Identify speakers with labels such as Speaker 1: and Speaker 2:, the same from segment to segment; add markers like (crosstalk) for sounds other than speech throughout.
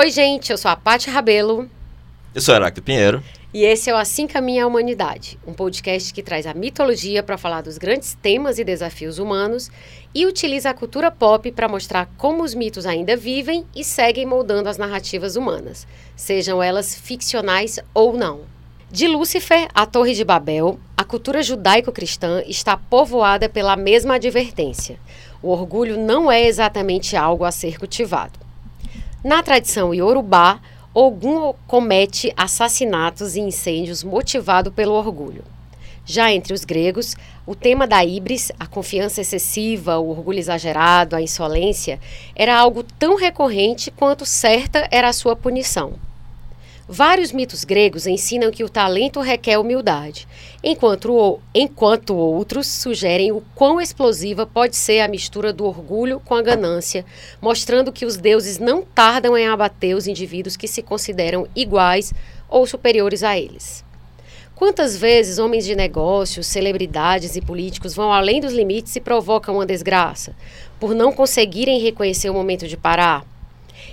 Speaker 1: Oi, gente, eu sou a Paty Rabelo.
Speaker 2: Eu sou Heráclito Pinheiro.
Speaker 1: E esse é o Assim Caminha a Humanidade, um podcast que traz a mitologia para falar dos grandes temas e desafios humanos e utiliza a cultura pop para mostrar como os mitos ainda vivem e seguem moldando as narrativas humanas, sejam elas ficcionais ou não. De Lúcifer à Torre de Babel, a cultura judaico-cristã está povoada pela mesma advertência. O orgulho não é exatamente algo a ser cultivado. Na tradição iorubá, Ogum comete assassinatos e incêndios motivado pelo orgulho. Já entre os gregos, o tema da ibris, a confiança excessiva, o orgulho exagerado, a insolência, era algo tão recorrente quanto certa era a sua punição. Vários mitos gregos ensinam que o talento requer humildade, enquanto, enquanto outros sugerem o quão explosiva pode ser a mistura do orgulho com a ganância, mostrando que os deuses não tardam em abater os indivíduos que se consideram iguais ou superiores a eles. Quantas vezes homens de negócios, celebridades e políticos vão além dos limites e provocam uma desgraça, por não conseguirem reconhecer o momento de parar?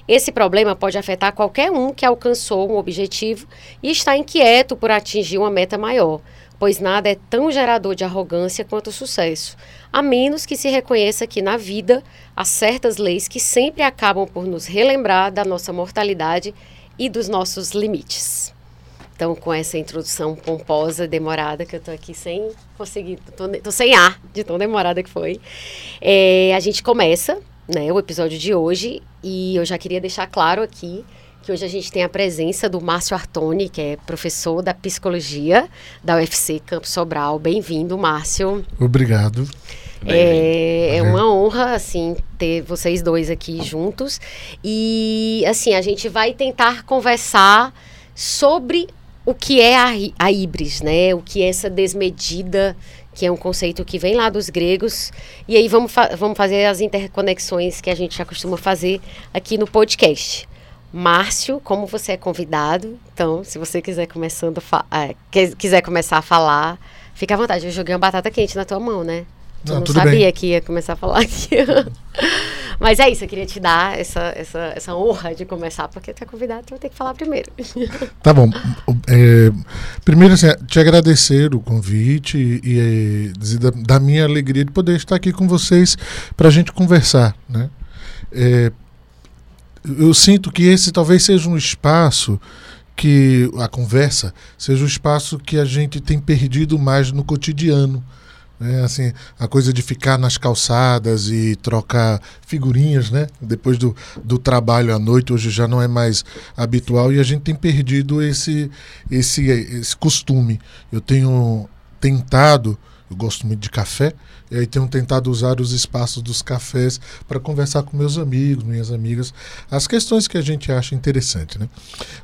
Speaker 1: Esse problema pode afetar qualquer um que alcançou um objetivo e está inquieto por atingir uma meta maior, pois nada é tão gerador de arrogância quanto o sucesso, a menos que se reconheça que na vida há certas leis que sempre acabam por nos relembrar da nossa mortalidade e dos nossos limites. Então, com essa introdução pomposa, demorada, que eu tô aqui sem conseguir, tô sem ar de tão demorada que foi, é, a gente começa né, o episódio de hoje. E eu já queria deixar claro aqui que hoje a gente tem a presença do Márcio Artoni, que é professor da psicologia da UFC Campo Sobral. Bem-vindo, Márcio.
Speaker 3: Obrigado.
Speaker 1: É, é, uma honra, assim, ter vocês dois aqui juntos. E, assim, a gente vai tentar conversar sobre o que é a, a híbris, né? O que é essa desmedida que é um conceito que vem lá dos gregos. E aí vamos, fa vamos fazer as interconexões que a gente já costuma fazer aqui no podcast. Márcio, como você é convidado, então, se você quiser começando é, quiser começar a falar, fica à vontade. Eu joguei uma batata quente na tua mão, né? Tu não, não sabia bem. que ia começar a falar aqui. (laughs) Mas é isso, eu queria te dar essa, essa, essa honra de começar, porque tu é convidado, tu vai ter que falar primeiro. (laughs)
Speaker 3: Tá bom. É, primeiro, assim, te agradecer o convite e, e dizer da, da, minha alegria de poder estar aqui com vocês para a gente conversar. Né? É, eu sinto que esse talvez seja um espaço que a conversa seja o um espaço que a gente tem perdido mais no cotidiano. É, assim, a coisa de ficar nas calçadas e trocar figurinhas, né? Depois do, do trabalho à noite, hoje já não é mais habitual e a gente tem perdido esse, esse, esse costume. Eu tenho tentado eu gosto muito de café, e aí tenho tentado usar os espaços dos cafés para conversar com meus amigos, minhas amigas, as questões que a gente acha interessante. Né?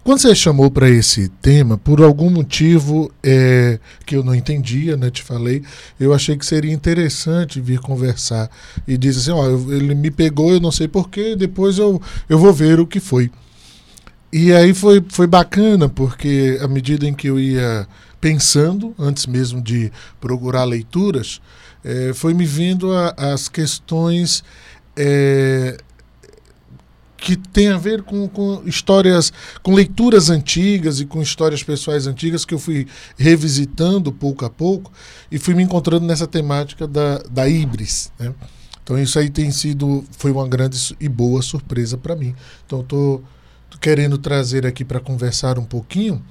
Speaker 3: Quando você chamou para esse tema, por algum motivo é, que eu não entendia, né, te falei, eu achei que seria interessante vir conversar e dizer assim: ó, ele me pegou, eu não sei porquê, depois eu, eu vou ver o que foi. E aí foi, foi bacana, porque à medida em que eu ia pensando, antes mesmo de procurar leituras, é, foi me vindo a, as questões é, que tem a ver com, com, histórias, com leituras antigas e com histórias pessoais antigas que eu fui revisitando pouco a pouco e fui me encontrando nessa temática da, da Ibris. Né? Então isso aí tem sido, foi uma grande e boa surpresa para mim. Então estou querendo trazer aqui para conversar um pouquinho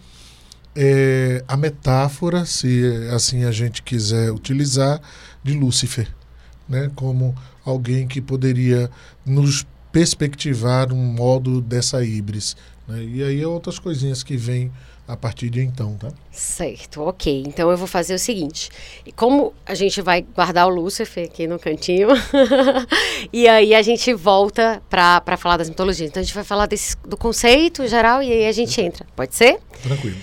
Speaker 3: é, a metáfora, se assim a gente quiser utilizar, de Lúcifer, né? como alguém que poderia nos perspectivar um modo dessa híbris. Né? E aí outras coisinhas que vêm a partir de então, tá?
Speaker 1: Certo, ok. Então eu vou fazer o seguinte: como a gente vai guardar o Lúcifer aqui no cantinho, (laughs) e aí a gente volta para falar das mitologias. Então a gente vai falar desse, do conceito geral e aí a gente entra. Pode ser?
Speaker 3: Tranquilo.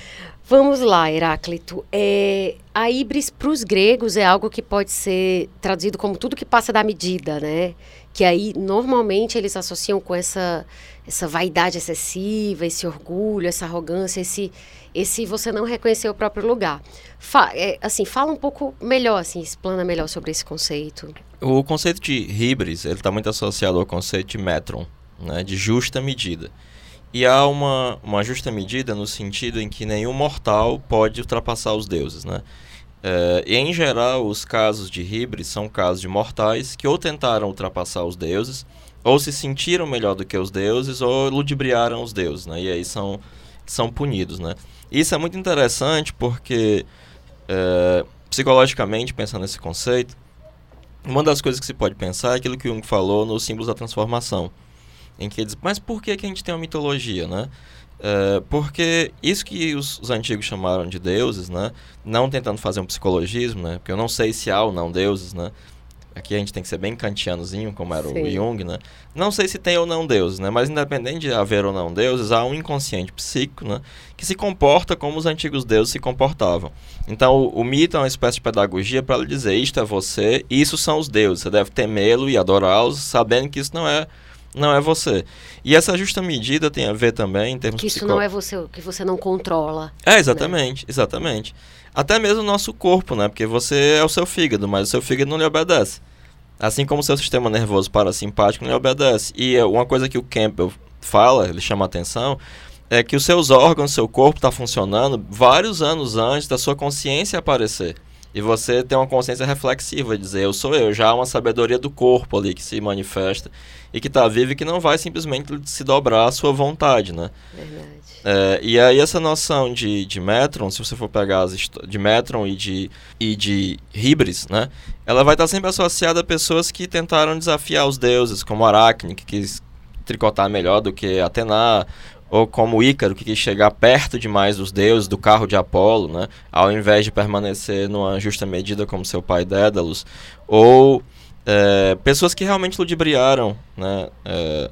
Speaker 1: Vamos lá, Heráclito. É, a híbris para os gregos é algo que pode ser traduzido como tudo que passa da medida, né? Que aí normalmente eles associam com essa essa vaidade excessiva, esse orgulho, essa arrogância, esse esse você não reconhecer o próprio lugar. Fa é, assim, fala um pouco melhor, assim, explana melhor sobre esse conceito.
Speaker 2: O conceito de híbris ele está muito associado ao conceito de metron, né? De justa medida. E há uma, uma justa medida no sentido em que nenhum mortal pode ultrapassar os deuses, né? É, e em geral, os casos de híbridos são casos de mortais que ou tentaram ultrapassar os deuses, ou se sentiram melhor do que os deuses, ou ludibriaram os deuses, né? E aí são, são punidos, né? Isso é muito interessante porque, é, psicologicamente, pensando nesse conceito, uma das coisas que se pode pensar é aquilo que Jung falou nos símbolos da transformação, em que ele diz, mas por que, que a gente tem uma mitologia, né? É, porque isso que os, os, antigos chamaram de deuses, né? Não tentando fazer um psicologismo, né? Porque eu não sei se há ou não deuses, né? Aqui a gente tem que ser bem kantianozinho, como era Sim. o Jung, né? Não sei se tem ou não deuses, né? Mas independente de haver ou não deuses, há um inconsciente psíquico, né? Que se comporta como os antigos deuses se comportavam. Então, o, o mito é uma espécie de pedagogia para lhe dizer, isto é você, isso são os deuses. Você deve temê-lo e adorá-los, sabendo que isso não é não é você. E essa justa medida tem a ver também em termos
Speaker 1: Que isso psicó... não é você, que você não controla.
Speaker 2: É, exatamente, né? exatamente. Até mesmo o nosso corpo, né? Porque você é o seu fígado, mas o seu fígado não lhe obedece. Assim como o seu sistema nervoso parasimpático não lhe obedece. E é uma coisa que o Campbell fala, ele chama a atenção, é que os seus órgãos, seu corpo está funcionando vários anos antes da sua consciência aparecer. E você tem uma consciência reflexiva, dizer eu sou eu, já há uma sabedoria do corpo ali que se manifesta e que está vivo e que não vai simplesmente se dobrar à sua vontade, né?
Speaker 1: Verdade.
Speaker 2: É, e aí essa noção de, de Metron, se você for pegar as de Metron e de, e de Hibris, né? Ela vai estar tá sempre associada a pessoas que tentaram desafiar os deuses, como Aracne, que quis tricotar melhor do que Atena, ou como Ícaro, que quis chegar perto demais dos deuses, do carro de Apolo, né? Ao invés de permanecer numa justa medida como seu pai Dédalus, ou é, pessoas que realmente ludibriaram né, é,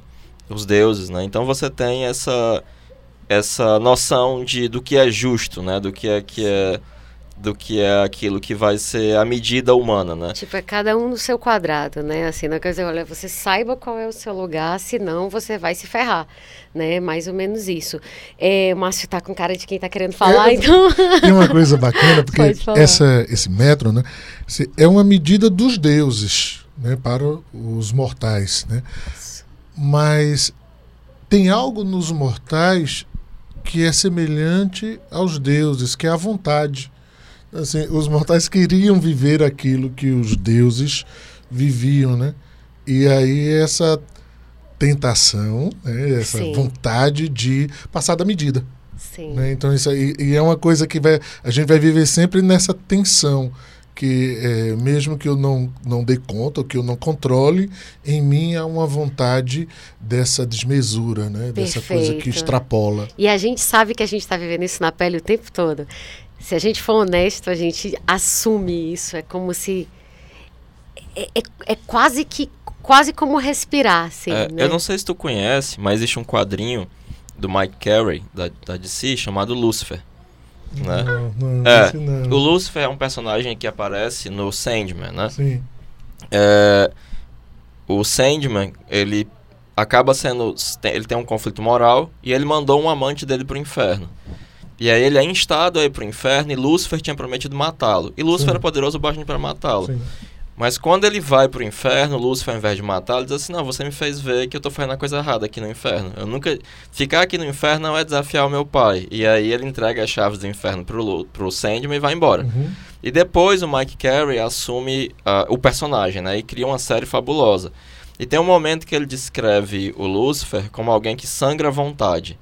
Speaker 2: os deuses, né? Então você tem essa essa noção de do que é justo, né? Do que é que é do que é aquilo que vai ser a medida humana, né?
Speaker 1: Tipo, é cada um no seu quadrado, né? Assim, não quer dizer, olha, você saiba qual é o seu lugar, senão você vai se ferrar, né? Mais ou menos isso. É, o Márcio tá com cara de quem tá querendo falar, é, então...
Speaker 3: Tem uma coisa bacana, porque essa, esse metro, né? É uma medida dos deuses, né? Para os mortais, né? Mas tem algo nos mortais que é semelhante aos deuses, que é a vontade. Assim, os mortais queriam viver aquilo que os deuses viviam, né? E aí essa tentação, né? essa Sim. vontade de passar da medida.
Speaker 1: Sim.
Speaker 3: Né? Então isso aí e é uma coisa que vai, a gente vai viver sempre nessa tensão que é, mesmo que eu não, não dê conta, ou que eu não controle, em mim há uma vontade dessa desmesura, né? dessa coisa que extrapola.
Speaker 1: E a gente sabe que a gente está vivendo isso na pele o tempo todo. Se a gente for honesto, a gente assume isso. É como se. É, é, é quase que. Quase como respirar, assim,
Speaker 2: é,
Speaker 1: né?
Speaker 2: Eu não sei se tu conhece, mas existe um quadrinho do Mike Carey, da, da DC, chamado Lucifer. Né?
Speaker 3: Não, não,
Speaker 2: é,
Speaker 3: não.
Speaker 2: O Lucifer é um personagem que aparece no Sandman, né?
Speaker 3: Sim.
Speaker 2: É, o Sandman, ele acaba sendo... Ele tem um conflito moral e ele mandou um amante dele pro inferno. E aí ele é instado aí pro inferno e Lúcifer tinha prometido matá-lo. E Lúcifer Sim. era poderoso bastante para matá-lo. Mas quando ele vai pro inferno, Lúcifer, ao invés de matá-lo, diz assim: Não, você me fez ver que eu tô fazendo a coisa errada aqui no inferno. Eu nunca. Ficar aqui no inferno não é desafiar o meu pai. E aí ele entrega as chaves do inferno pro, pro Sandman e vai embora.
Speaker 3: Uhum.
Speaker 2: E depois o Mike Carey assume uh, o personagem, né? E cria uma série fabulosa. E tem um momento que ele descreve o Lúcifer como alguém que sangra à vontade.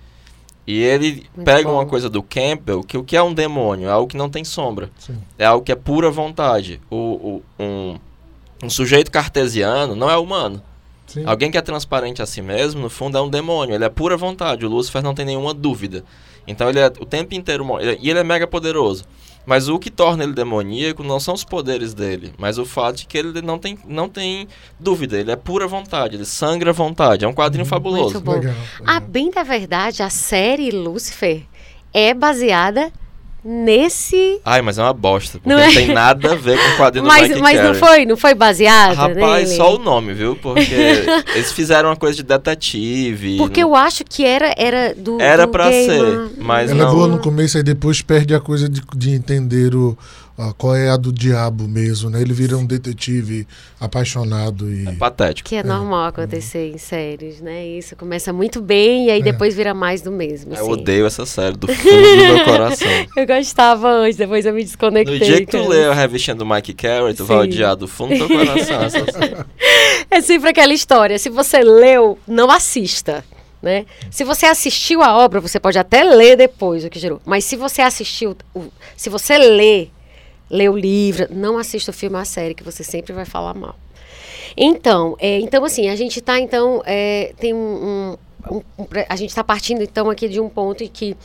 Speaker 2: E ele Muito pega bom. uma coisa do Campbell, que o que é um demônio? É algo que não tem sombra.
Speaker 3: Sim.
Speaker 2: É algo que é pura vontade. O, o um, um sujeito cartesiano não é humano.
Speaker 3: Sim.
Speaker 2: Alguém que é transparente a si mesmo, no fundo, é um demônio. Ele é pura vontade. O Lúcifer não tem nenhuma dúvida. Então ele é o tempo inteiro... E ele é mega poderoso. Mas o que torna ele demoníaco não são os poderes dele, mas o fato de que ele não tem, não tem dúvida, ele é pura vontade, ele sangra vontade. É um quadrinho hum, fabuloso.
Speaker 1: Muito bom. Legal, bem da verdade, a série Lucifer é baseada nesse.
Speaker 2: Ai, mas é uma bosta. Porque não, é? não tem nada a ver com o quadrinho
Speaker 1: mas,
Speaker 2: do Mike
Speaker 1: Mas
Speaker 2: Carey.
Speaker 1: não foi, não foi baseado?
Speaker 2: Rapaz,
Speaker 1: nele?
Speaker 2: só o nome, viu? Porque (laughs) eles fizeram uma coisa de detetive.
Speaker 1: Porque
Speaker 2: não...
Speaker 1: eu acho que era, era do.
Speaker 2: Era
Speaker 1: do
Speaker 2: pra
Speaker 1: game.
Speaker 2: ser, mas
Speaker 3: Ela
Speaker 2: não.
Speaker 3: voa no começo e depois perde a coisa de, de entender o, qual é a do diabo mesmo, né? Ele vira um detetive apaixonado e...
Speaker 2: É patético.
Speaker 1: Que é, normal acontecer em séries, né? Isso começa muito bem e aí
Speaker 3: É.
Speaker 1: depois vira mais do mesmo.
Speaker 2: Eu
Speaker 1: assim.
Speaker 2: odeio essa série do (laughs) fundo do meu coração.
Speaker 1: Eu gostava antes, depois eu me
Speaker 2: No
Speaker 1: desconectei.
Speaker 2: dia que tu lê a revistinha do Mike Carey, tu vai
Speaker 1: Sim.
Speaker 2: odiar do fundo do teu coração essa (laughs) série.
Speaker 1: É sempre aquela história. Se você leu, não assista. Né? Se você assistiu a obra, você pode até ler depois o que gerou. Mas se você assistiu, se você lê, lê o livro, não assista o filme ou a série, que você sempre vai falar mal. Então, é, então assim, a gente está então é, tem um, um- um a gente está partindo então aqui de um ponto em que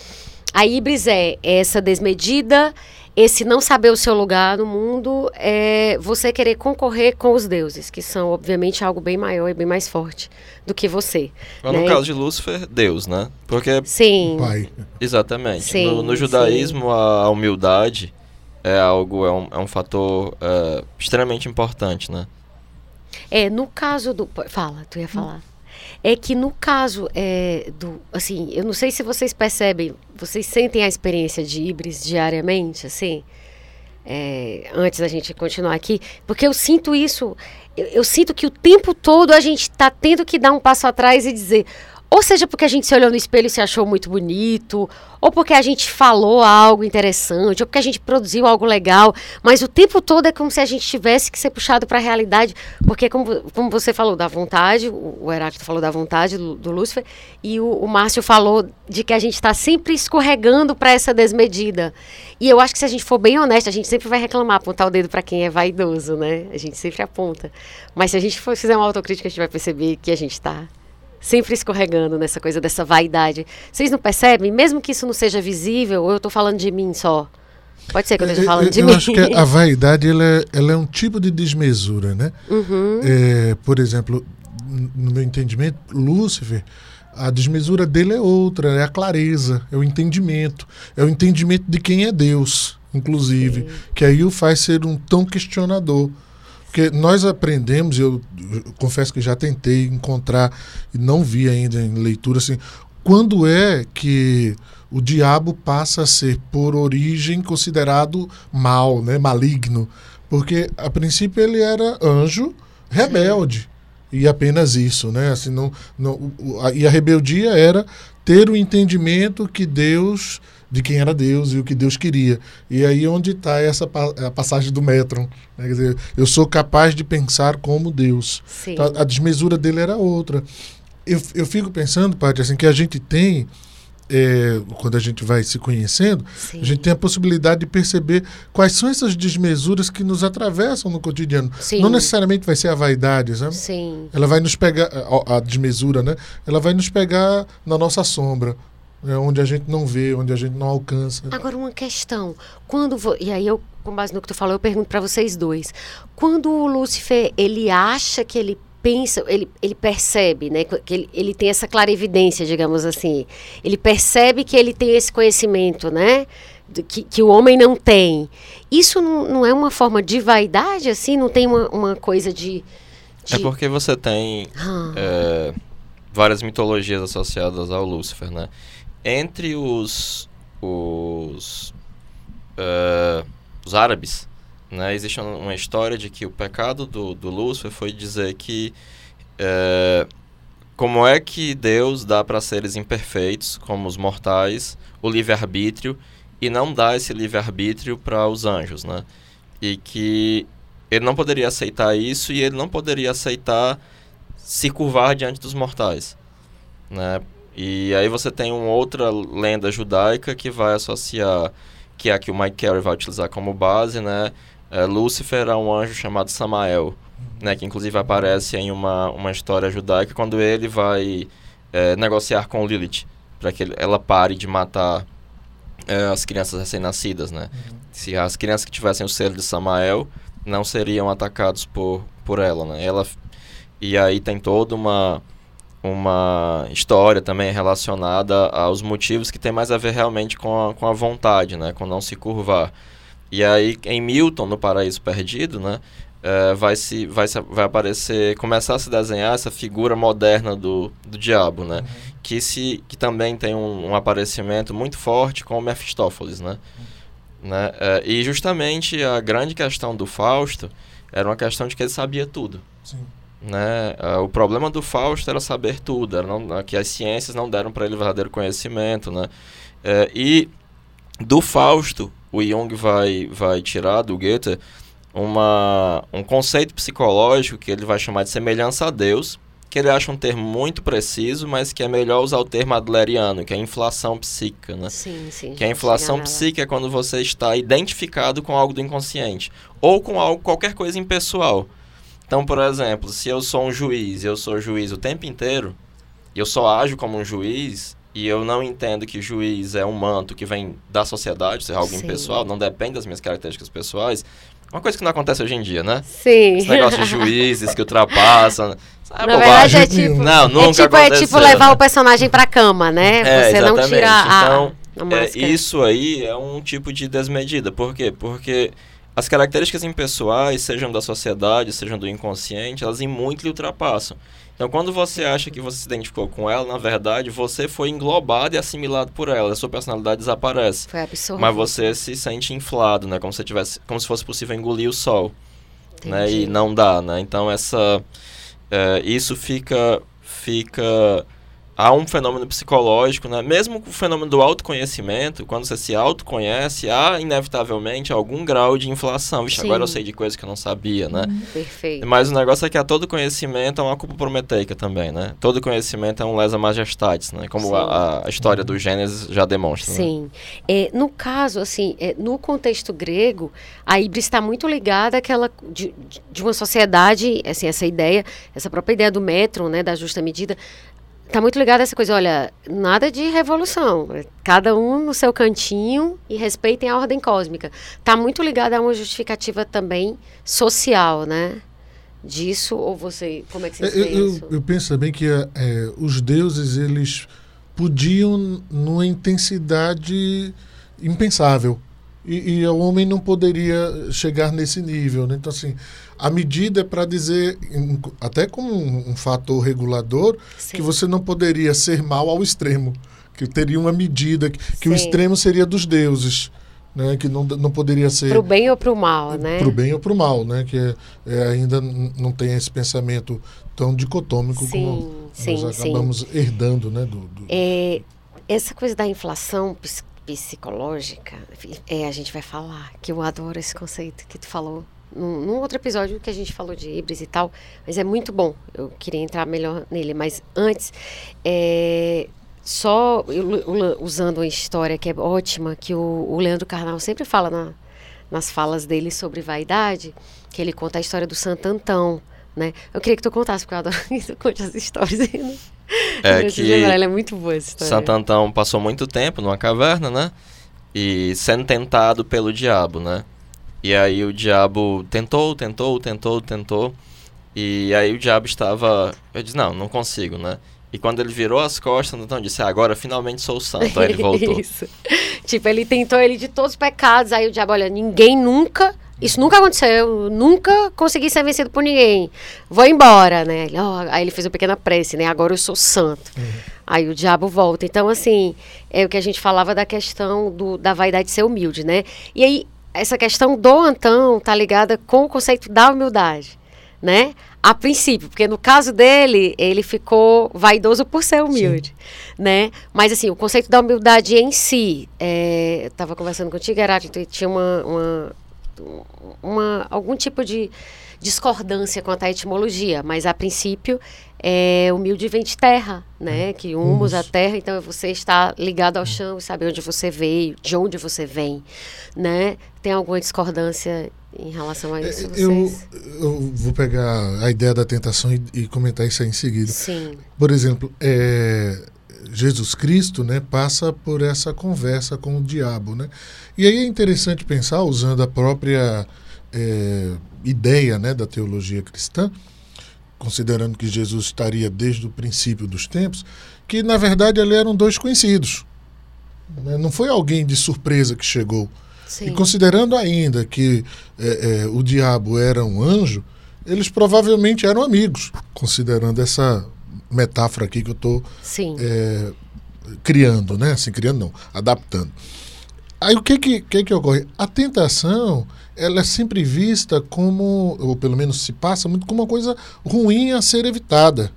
Speaker 1: a híbris é essa desmedida, esse não saber o seu lugar no mundo, é você querer concorrer com os deuses, que são obviamente algo bem maior e bem mais forte do que você.
Speaker 2: Mas no
Speaker 1: né?
Speaker 2: caso de Lúcifer, Deus, né? Porque,
Speaker 1: Sim.
Speaker 3: Pai.
Speaker 2: exatamente,
Speaker 1: Sim,
Speaker 2: no, no judaísmo a, a humildade é algo, é um, é um fator é, extremamente importante, né?
Speaker 1: É, no caso do. Fala, tu ia falar. É que no caso é, do. Assim, eu não sei se vocês percebem, vocês sentem a experiência de híbris diariamente, assim? É, antes da gente continuar aqui, porque eu sinto isso, eu, eu sinto que o tempo todo a gente está tendo que dar um passo atrás e dizer, ou seja, porque a gente se olhou no espelho e se achou muito bonito, ou porque a gente falou algo interessante, ou porque a gente produziu algo legal, mas o tempo todo é como se a gente tivesse que ser puxado para a realidade, porque como, como você falou da vontade, o, Heráclito falou da vontade do, do Lúcifer, e o, o Márcio falou de que a gente está sempre escorregando para essa desmedida. E eu acho que se a gente for bem honesto, a gente sempre vai reclamar, apontar o dedo para quem é vaidoso, né? A gente sempre aponta. Mas se a gente for fizer uma autocrítica, a gente vai perceber que a gente está sempre escorregando nessa coisa dessa vaidade. Vocês não percebem? Mesmo que isso não seja visível, ou eu estou falando de mim só. Pode ser que eu esteja falando
Speaker 3: eu,
Speaker 1: de
Speaker 3: eu
Speaker 1: mim.
Speaker 3: acho que a vaidade ela é, ela é um tipo de desmesura, né?
Speaker 1: Uhum.
Speaker 3: É, por exemplo, no meu entendimento, Lúcifer, a desmesura dele é outra, é a clareza, é o entendimento, é o entendimento de quem é Deus, inclusive, que aí o faz ser um tão questionador. Porque nós aprendemos, eu, eu confesso que já tentei encontrar e não vi ainda em leitura assim, quando é que o diabo passa a ser por origem considerado mal, né, maligno, porque a princípio ele era anjo rebelde e apenas isso, né? Assim, não, não, a- e a rebeldia era ter o entendimento que Deus de quem era Deus e o que Deus queria. E aí onde está essa a passagem do Metron. né? Quer dizer, eu sou capaz de pensar como Deus. Então, a desmesura dele era outra. Eu, eu fico pensando, Paty, assim, que a gente tem, é, quando a gente vai se conhecendo,
Speaker 1: Sim.
Speaker 3: a gente tem a possibilidade de perceber quais são essas desmesuras que nos atravessam no cotidiano.
Speaker 1: Sim.
Speaker 3: Não necessariamente vai ser a vaidade, sabe?
Speaker 1: Sim.
Speaker 3: Ela vai nos pegar, a, a desmesura, né? Ela vai nos pegar na nossa sombra, né? onde a gente não vê, onde a gente não alcança.
Speaker 1: Agora uma questão, quando e aí eu com base no que tu falou, eu pergunto para vocês dois. Quando o Lúcifer, ele acha que ele pensa, ele, ele percebe, né, que ele, ele tem essa clarividência, digamos assim. Ele percebe que ele tem esse conhecimento, né, que, que o homem não tem. Isso não, não é uma forma de vaidade, assim? Não tem uma, uma coisa de... de...
Speaker 2: É porque você tem
Speaker 1: Ah,
Speaker 2: é, várias mitologias associadas ao Lúcifer, né? Entre os os, é, os árabes, né, existe uma história de que o pecado do, do Lúcifer foi dizer que é, como é que Deus dá para seres imperfeitos, como os mortais, o livre-arbítrio e não dá esse livre-arbítrio para os anjos, né? E que ele não poderia aceitar isso e ele não poderia aceitar se curvar diante dos mortais, né? E aí você tem uma outra lenda judaica que vai associar, que é a que o Mike Carey vai utilizar como base, né? É, Lúcifer é um anjo chamado Samael, né? Que inclusive aparece em uma, uma história judaica quando ele vai é, negociar com Lilith para que ele- ela pare de matar é, as crianças recém-nascidas, né? Se as crianças que tivessem o selo de Samael não seriam atacados por, por ela, né? Ela e aí tem toda uma uma história também relacionada aos motivos que tem mais a ver realmente com a, com a vontade, né? Com não se curvar. E aí em Milton, no Paraíso Perdido, né? eh, vai, se, vai, se, vai aparecer, começar a se desenhar essa figura moderna do, do diabo, né? Que, se, que também tem um, um aparecimento muito forte com o Mephistófeles, né? Né? É, e justamente a grande questão do Fausto era uma questão de que ele sabia tudo.
Speaker 3: Sim.
Speaker 2: Né? É, o problema do Fausto era saber tudo, era não, que as ciências não deram para ele verdadeiro conhecimento. Né? É, e do Fausto, o Jung vai, vai tirar do Goethe uma, um conceito psicológico que ele vai chamar de semelhança a Deus, que ele acha um termo muito preciso, mas que é melhor usar o termo adleriano, que é inflação psíquica, né?
Speaker 1: Sim, sim.
Speaker 2: Que a inflação psíquica é quando você está identificado com algo do inconsciente ou com algo qualquer coisa impessoal. Então, por exemplo, se eu sou um juiz, eu sou juiz o tempo inteiro, eu só ajo como um juiz, e eu não entendo que juiz é um manto que vem da sociedade, ser algo
Speaker 1: Sim.
Speaker 2: impessoal, não depende das minhas características pessoais. Uma coisa que não acontece hoje em dia, né?
Speaker 1: Sim.
Speaker 2: Esse negócio de juízes que ultrapassam. (laughs) É
Speaker 1: Na
Speaker 2: bobagem.
Speaker 1: verdade, é tipo,
Speaker 2: Não, nunca
Speaker 1: é tipo, é tipo levar
Speaker 2: né?
Speaker 1: o personagem pra cama, né?
Speaker 2: É,
Speaker 1: Você não
Speaker 2: exatamente.
Speaker 1: tira a,
Speaker 2: Então,
Speaker 1: a
Speaker 2: É, isso aí é um tipo de desmedida. Por quê? Porque as características impessoais, sejam da sociedade, sejam do inconsciente, elas em muito lhe ultrapassam. Então, quando você acha que você se identificou com ela, na verdade, você foi englobado e assimilado por ela. A sua personalidade desaparece.
Speaker 1: Foi absurdo.
Speaker 2: Mas você se sente inflado, né? Como se tivesse, como se fosse possível engolir o sol, né? E não dá, né? Então essa, é, isso fica, fica há um fenômeno psicológico, né? Mesmo o fenômeno do autoconhecimento, quando você se autoconhece, há inevitavelmente algum grau de inflação. Vixe, agora eu sei de coisas que eu não sabia, né?
Speaker 1: Perfeito.
Speaker 2: Mas o negócio é que a todo conhecimento é uma culpa prometeica também, né? Todo conhecimento é um lesa majestatis, né? Como a, a história do Gênesis já demonstra. né?
Speaker 1: Sim. É, no caso, assim, é, no contexto grego, a híbris está muito ligada àquela de, de- de uma sociedade, assim, essa ideia, essa própria ideia do metro, né, da justa medida, está muito ligada a essa coisa, olha, nada de revolução, cada um no seu cantinho e respeitem a ordem cósmica. Está muito ligada a uma justificativa também social, né? Disso, ou você, como é que você
Speaker 3: Eu,
Speaker 1: vê
Speaker 3: eu- eu penso também que é, os deuses eles podiam numa intensidade impensável e, e o homem não poderia chegar nesse nível, né? Então assim, a medida é para dizer até como um, um fator regulador
Speaker 1: Sim.
Speaker 3: que você não poderia ser mal ao extremo, que teria uma medida que, que o
Speaker 1: Sim.
Speaker 3: extremo seria dos deuses, né? Que não, não poderia ser
Speaker 1: Pro bem ou pro mal, né?
Speaker 3: para o bem ou para o mal, né? Que é- é, ainda não tem esse pensamento tão dicotômico
Speaker 1: Sim,
Speaker 3: como
Speaker 1: sim,
Speaker 3: nós
Speaker 1: sim.
Speaker 3: acabamos herdando, né? Do, do-
Speaker 1: É, essa coisa da inflação psicológica, é, a gente vai falar, que eu adoro esse conceito que tu falou num, num outro episódio que a gente falou de híbridos e tal, mas é muito bom, eu queria entrar melhor nele, mas antes, é, só usando uma história que é ótima, que o, o Leandro Carnal sempre fala na- nas falas dele sobre vaidade, que ele conta a história do Santo Antão, né? Eu queria que tu contasse, porque eu adoro (laughs) que tu conte as histórias. Né? (laughs)
Speaker 2: É que
Speaker 1: lembrar, é muito boa essa história.
Speaker 2: Santo Antão passou muito tempo numa caverna, né? E sendo tentado pelo diabo, né? E aí o diabo tentou, tentou, tentou, tentou. E aí o diabo estava. Eu disse, não, não consigo, né? E quando ele virou as costas, então disse, ah, agora finalmente sou santo. Aí ele voltou. (laughs)
Speaker 1: Isso. Tipo, ele tentou ele de todos os pecados, aí o diabo, olha, ninguém nunca, isso nunca aconteceu, eu nunca consegui ser vencido por ninguém. Vou embora, né? Ele, ó, aí ele fez uma pequena prece, né? Agora eu sou santo. Aí o diabo volta. Então, assim, é o que a gente falava da questão do, da vaidade de ser humilde, né? E aí, essa questão do Antão tá ligada com o conceito da humildade, né? A princípio, porque no caso dele, ele ficou vaidoso por ser humilde, né? Mas assim, o conceito da humildade em si, é, eu estava conversando contigo, Heráclito, e tinha uma, uma, uma- algum tipo de discordância quanto à etimologia, mas a princípio, é, humilde vem de terra, né? Que humus, a terra, então você está ligado ao chão e sabe onde você veio, de onde você vem, né? Tem alguma discordância em relação a isso?
Speaker 3: É, eu,
Speaker 1: Vocês?
Speaker 3: eu vou pegar a ideia da tentação e, e comentar isso aí em seguida.
Speaker 1: Sim,
Speaker 3: Por exemplo, é, Jesus Cristo né, passa por essa conversa com o diabo. Né? E aí é interessante pensar, usando a própria é, ideia né, da teologia cristã, considerando que Jesus estaria desde o princípio dos tempos, que na verdade ali eram dois conhecidos. né? Não foi alguém de surpresa que chegou.
Speaker 1: Sim.
Speaker 3: E considerando ainda que é, é, o diabo era um anjo, eles provavelmente eram amigos, considerando essa metáfora aqui que eu estou
Speaker 1: Sim.
Speaker 3: criando, né? Assim, criando não, adaptando. Aí o que que, que que ocorre? A tentação, ela é sempre vista como, ou pelo menos se passa muito como uma coisa ruim a ser evitada.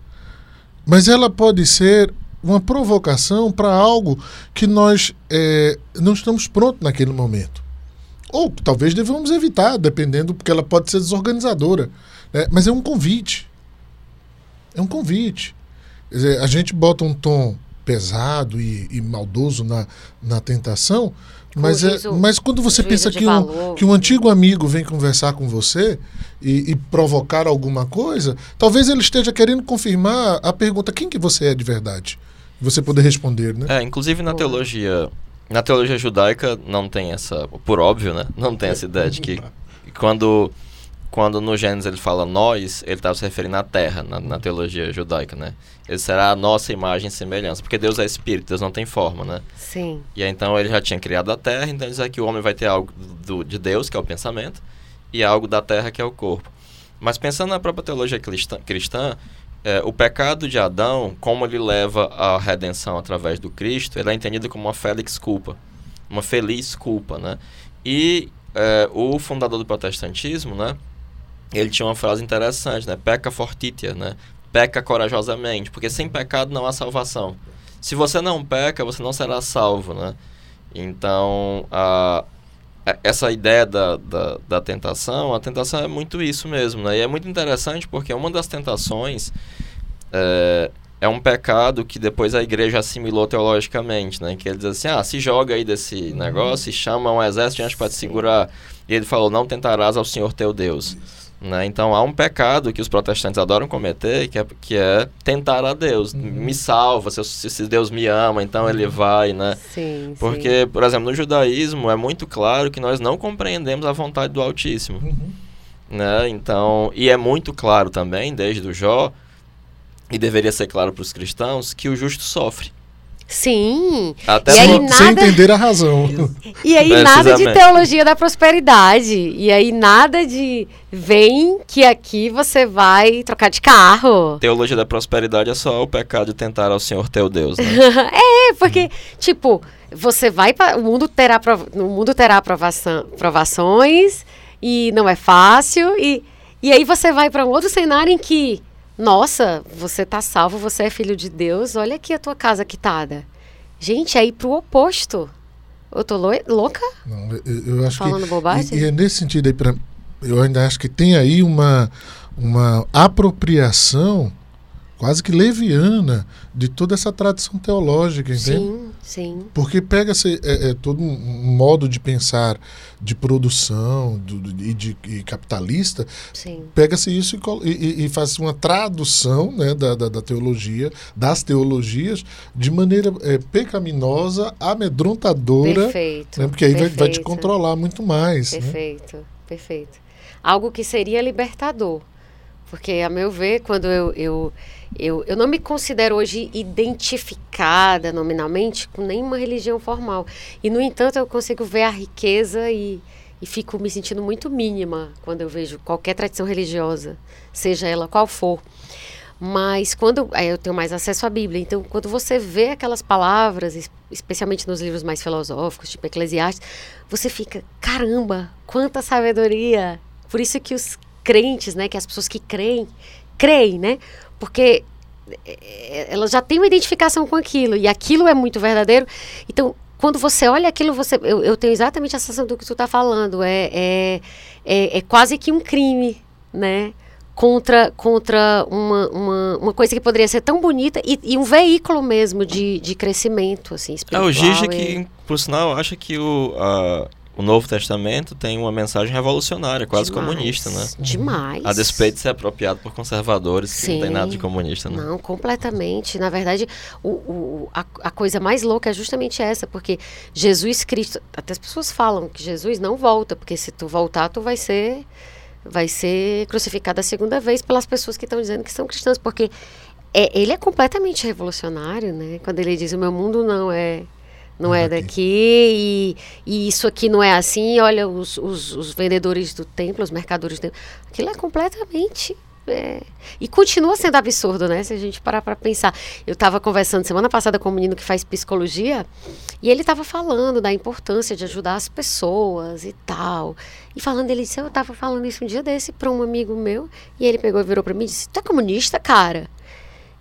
Speaker 3: Mas ela pode ser uma provocação para algo que nós é, não estamos prontos naquele momento. Ou talvez devamos evitar, dependendo, porque ela pode ser desorganizadora. Né? Mas é um convite. É um convite. Quer dizer, a gente bota um tom pesado e, e maldoso na, na tentação, mas, é, mas quando você pensa que um, que um antigo amigo vem conversar com você e, e, provocar alguma coisa, talvez ele esteja querendo confirmar a pergunta: quem que você é de verdade? Você poder responder, né?
Speaker 2: É, inclusive na teologia, na teologia judaica não tem essa, por óbvio, né? Não tem essa ideia de que quando quando no Gênesis ele fala nós, ele estava se referindo à terra, na, na, teologia judaica, né? Ele será a nossa imagem e semelhança, porque Deus é espírito, Deus não tem forma, né?
Speaker 1: Sim.
Speaker 2: E aí, então ele já tinha criado a terra, então ele diz que o homem vai ter algo do, de Deus, que é o pensamento, e algo da terra, que é o corpo. Mas pensando na própria teologia cristã, cristã é, o pecado de Adão, como ele leva à redenção através do Cristo, ele é entendido como uma félix culpa, uma feliz culpa, né? E é, o fundador do protestantismo, né? ele tinha uma frase interessante, né? Peca fortitia, né? Peca corajosamente, porque sem pecado não há salvação. Se você não peca, você não será salvo, né? Então, a, essa ideia da, da, da, tentação, a tentação é muito isso mesmo, né? E é muito interessante porque uma das tentações é, é um pecado que depois a igreja assimilou teologicamente, né? Que ele diz assim, ah, se joga aí desse negócio e chama um exército de antes para te segurar. E ele falou, não tentarás ao Senhor teu Deus. Isso. Né? Então há um pecado que os protestantes adoram cometer, que é, que é tentar a Deus. Uhum. Me salva, se, se, Deus me ama, então uhum. ele vai, né?
Speaker 1: Sim,
Speaker 2: Porque, sim. por exemplo, no judaísmo é muito claro que nós não compreendemos a vontade do Altíssimo. Uhum. Né? Então, e é muito claro também, desde o Jó, e deveria ser claro para os cristãos, que o justo sofre.
Speaker 1: Sim.
Speaker 3: Até e aí, nada... sem entender a razão. (laughs)
Speaker 1: E aí nada de teologia da prosperidade. E aí nada de vem que aqui você vai trocar de carro.
Speaker 2: Teologia da prosperidade é só o pecado de tentar ao Senhor teu Deus, né? (laughs)
Speaker 1: é, porque tipo, você vai para o mundo terá o mundo terá provação, provações e não é fácil e e aí você vai para um outro cenário em que nossa, você tá salvo, você é filho de Deus, olha aqui a tua casa quitada. Gente, é ir pro oposto. Eu tô louca?
Speaker 3: Não, eu, eu acho
Speaker 1: Falando
Speaker 3: que,
Speaker 1: bobagem?
Speaker 3: E, e, é nesse sentido aí, pra, eu ainda acho que tem aí uma, uma apropriação quase que leviana de toda essa tradição teológica, entende?
Speaker 1: Sim, sim.
Speaker 3: Porque pega-se é, é, todo um modo de pensar de produção do, e de e capitalista, pega-se isso e, e, e, faz uma tradução né, da, da, da, teologia, das teologias, de maneira é, pecaminosa, amedrontadora.
Speaker 1: Perfeito.
Speaker 3: Né, porque aí
Speaker 1: perfeito.
Speaker 3: vai, vai te controlar muito mais.
Speaker 1: Né? Perfeito, né? perfeito. Algo que seria libertador. Porque, a meu ver, quando eu, eu eu, eu não me considero hoje identificada nominalmente com nenhuma religião formal. E, no entanto, eu consigo ver a riqueza e, e fico me sentindo muito mínima quando eu vejo qualquer tradição religiosa, seja ela qual for. Mas quando eu tenho mais acesso à Bíblia, então quando você vê aquelas palavras, especialmente nos livros mais filosóficos, tipo Eclesiastes, você fica, caramba, quanta sabedoria! Por isso que os crentes, né, que as pessoas que creem, creem, né? Porque é, é, ela já tem uma identificação com aquilo e aquilo é muito verdadeiro. Então, quando você olha aquilo, você, eu, eu tenho exatamente a sensação do que tu está falando. É, é, é, é, quase que um crime, né? Contra, contra uma, uma, uma coisa que poderia ser tão bonita e, e um veículo mesmo de, de crescimento, assim, espiritual.
Speaker 2: É, o Gigi que, por sinal, acha que o... A o Novo Testamento tem uma mensagem revolucionária, quase
Speaker 1: Demais.
Speaker 2: comunista, né?
Speaker 1: Demais.
Speaker 2: A despeito de ser apropriado por conservadores, que Sim. não tem nada de comunista, né?
Speaker 1: Não, completamente. Na verdade, o, o, a, a coisa mais louca é justamente essa, porque Jesus Cristo, até as pessoas falam que Jesus não volta, porque se tu voltar, tu vai ser vai ser crucificado a segunda vez pelas pessoas que estão dizendo que são cristãs, porque é, ele é completamente revolucionário, né? Quando ele diz o meu mundo não é não é daqui, e, e, isso aqui não é assim. Olha, os, os, os, vendedores do templo, os mercadores do templo, aquilo é completamente é, e continua sendo absurdo, né? Se a gente parar para pensar. Eu estava conversando semana passada com um menino que faz psicologia e ele estava falando da importância de ajudar as pessoas e tal. E falando, ele disse: Eu estava falando isso um dia desse para um amigo meu e ele pegou e virou para mim e disse: Tu é comunista, cara?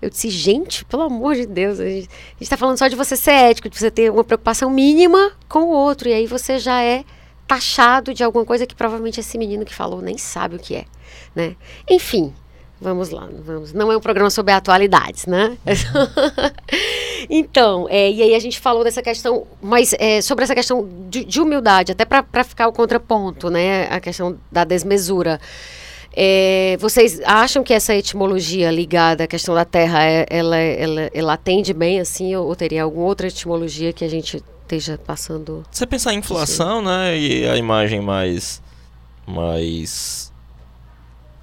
Speaker 1: Eu disse, gente, pelo amor de Deus, a gente está falando só de você ser ético, de você ter uma preocupação mínima com o outro. E aí você já é taxado de alguma coisa que provavelmente esse menino que falou nem sabe o que é, né? Enfim, vamos lá, vamos. Não é um programa sobre atualidades, né? (laughs) então, é, e aí a gente falou dessa questão, mas é, sobre essa questão de, de humildade, até para ficar o contraponto, né? A questão da desmesura. É, vocês acham que essa etimologia ligada à questão da terra, é, ela, ela, ela atende bem assim, ou, ou teria alguma outra etimologia que a gente esteja passando.
Speaker 2: Você pensar em inflação, né? E a imagem mais. mais.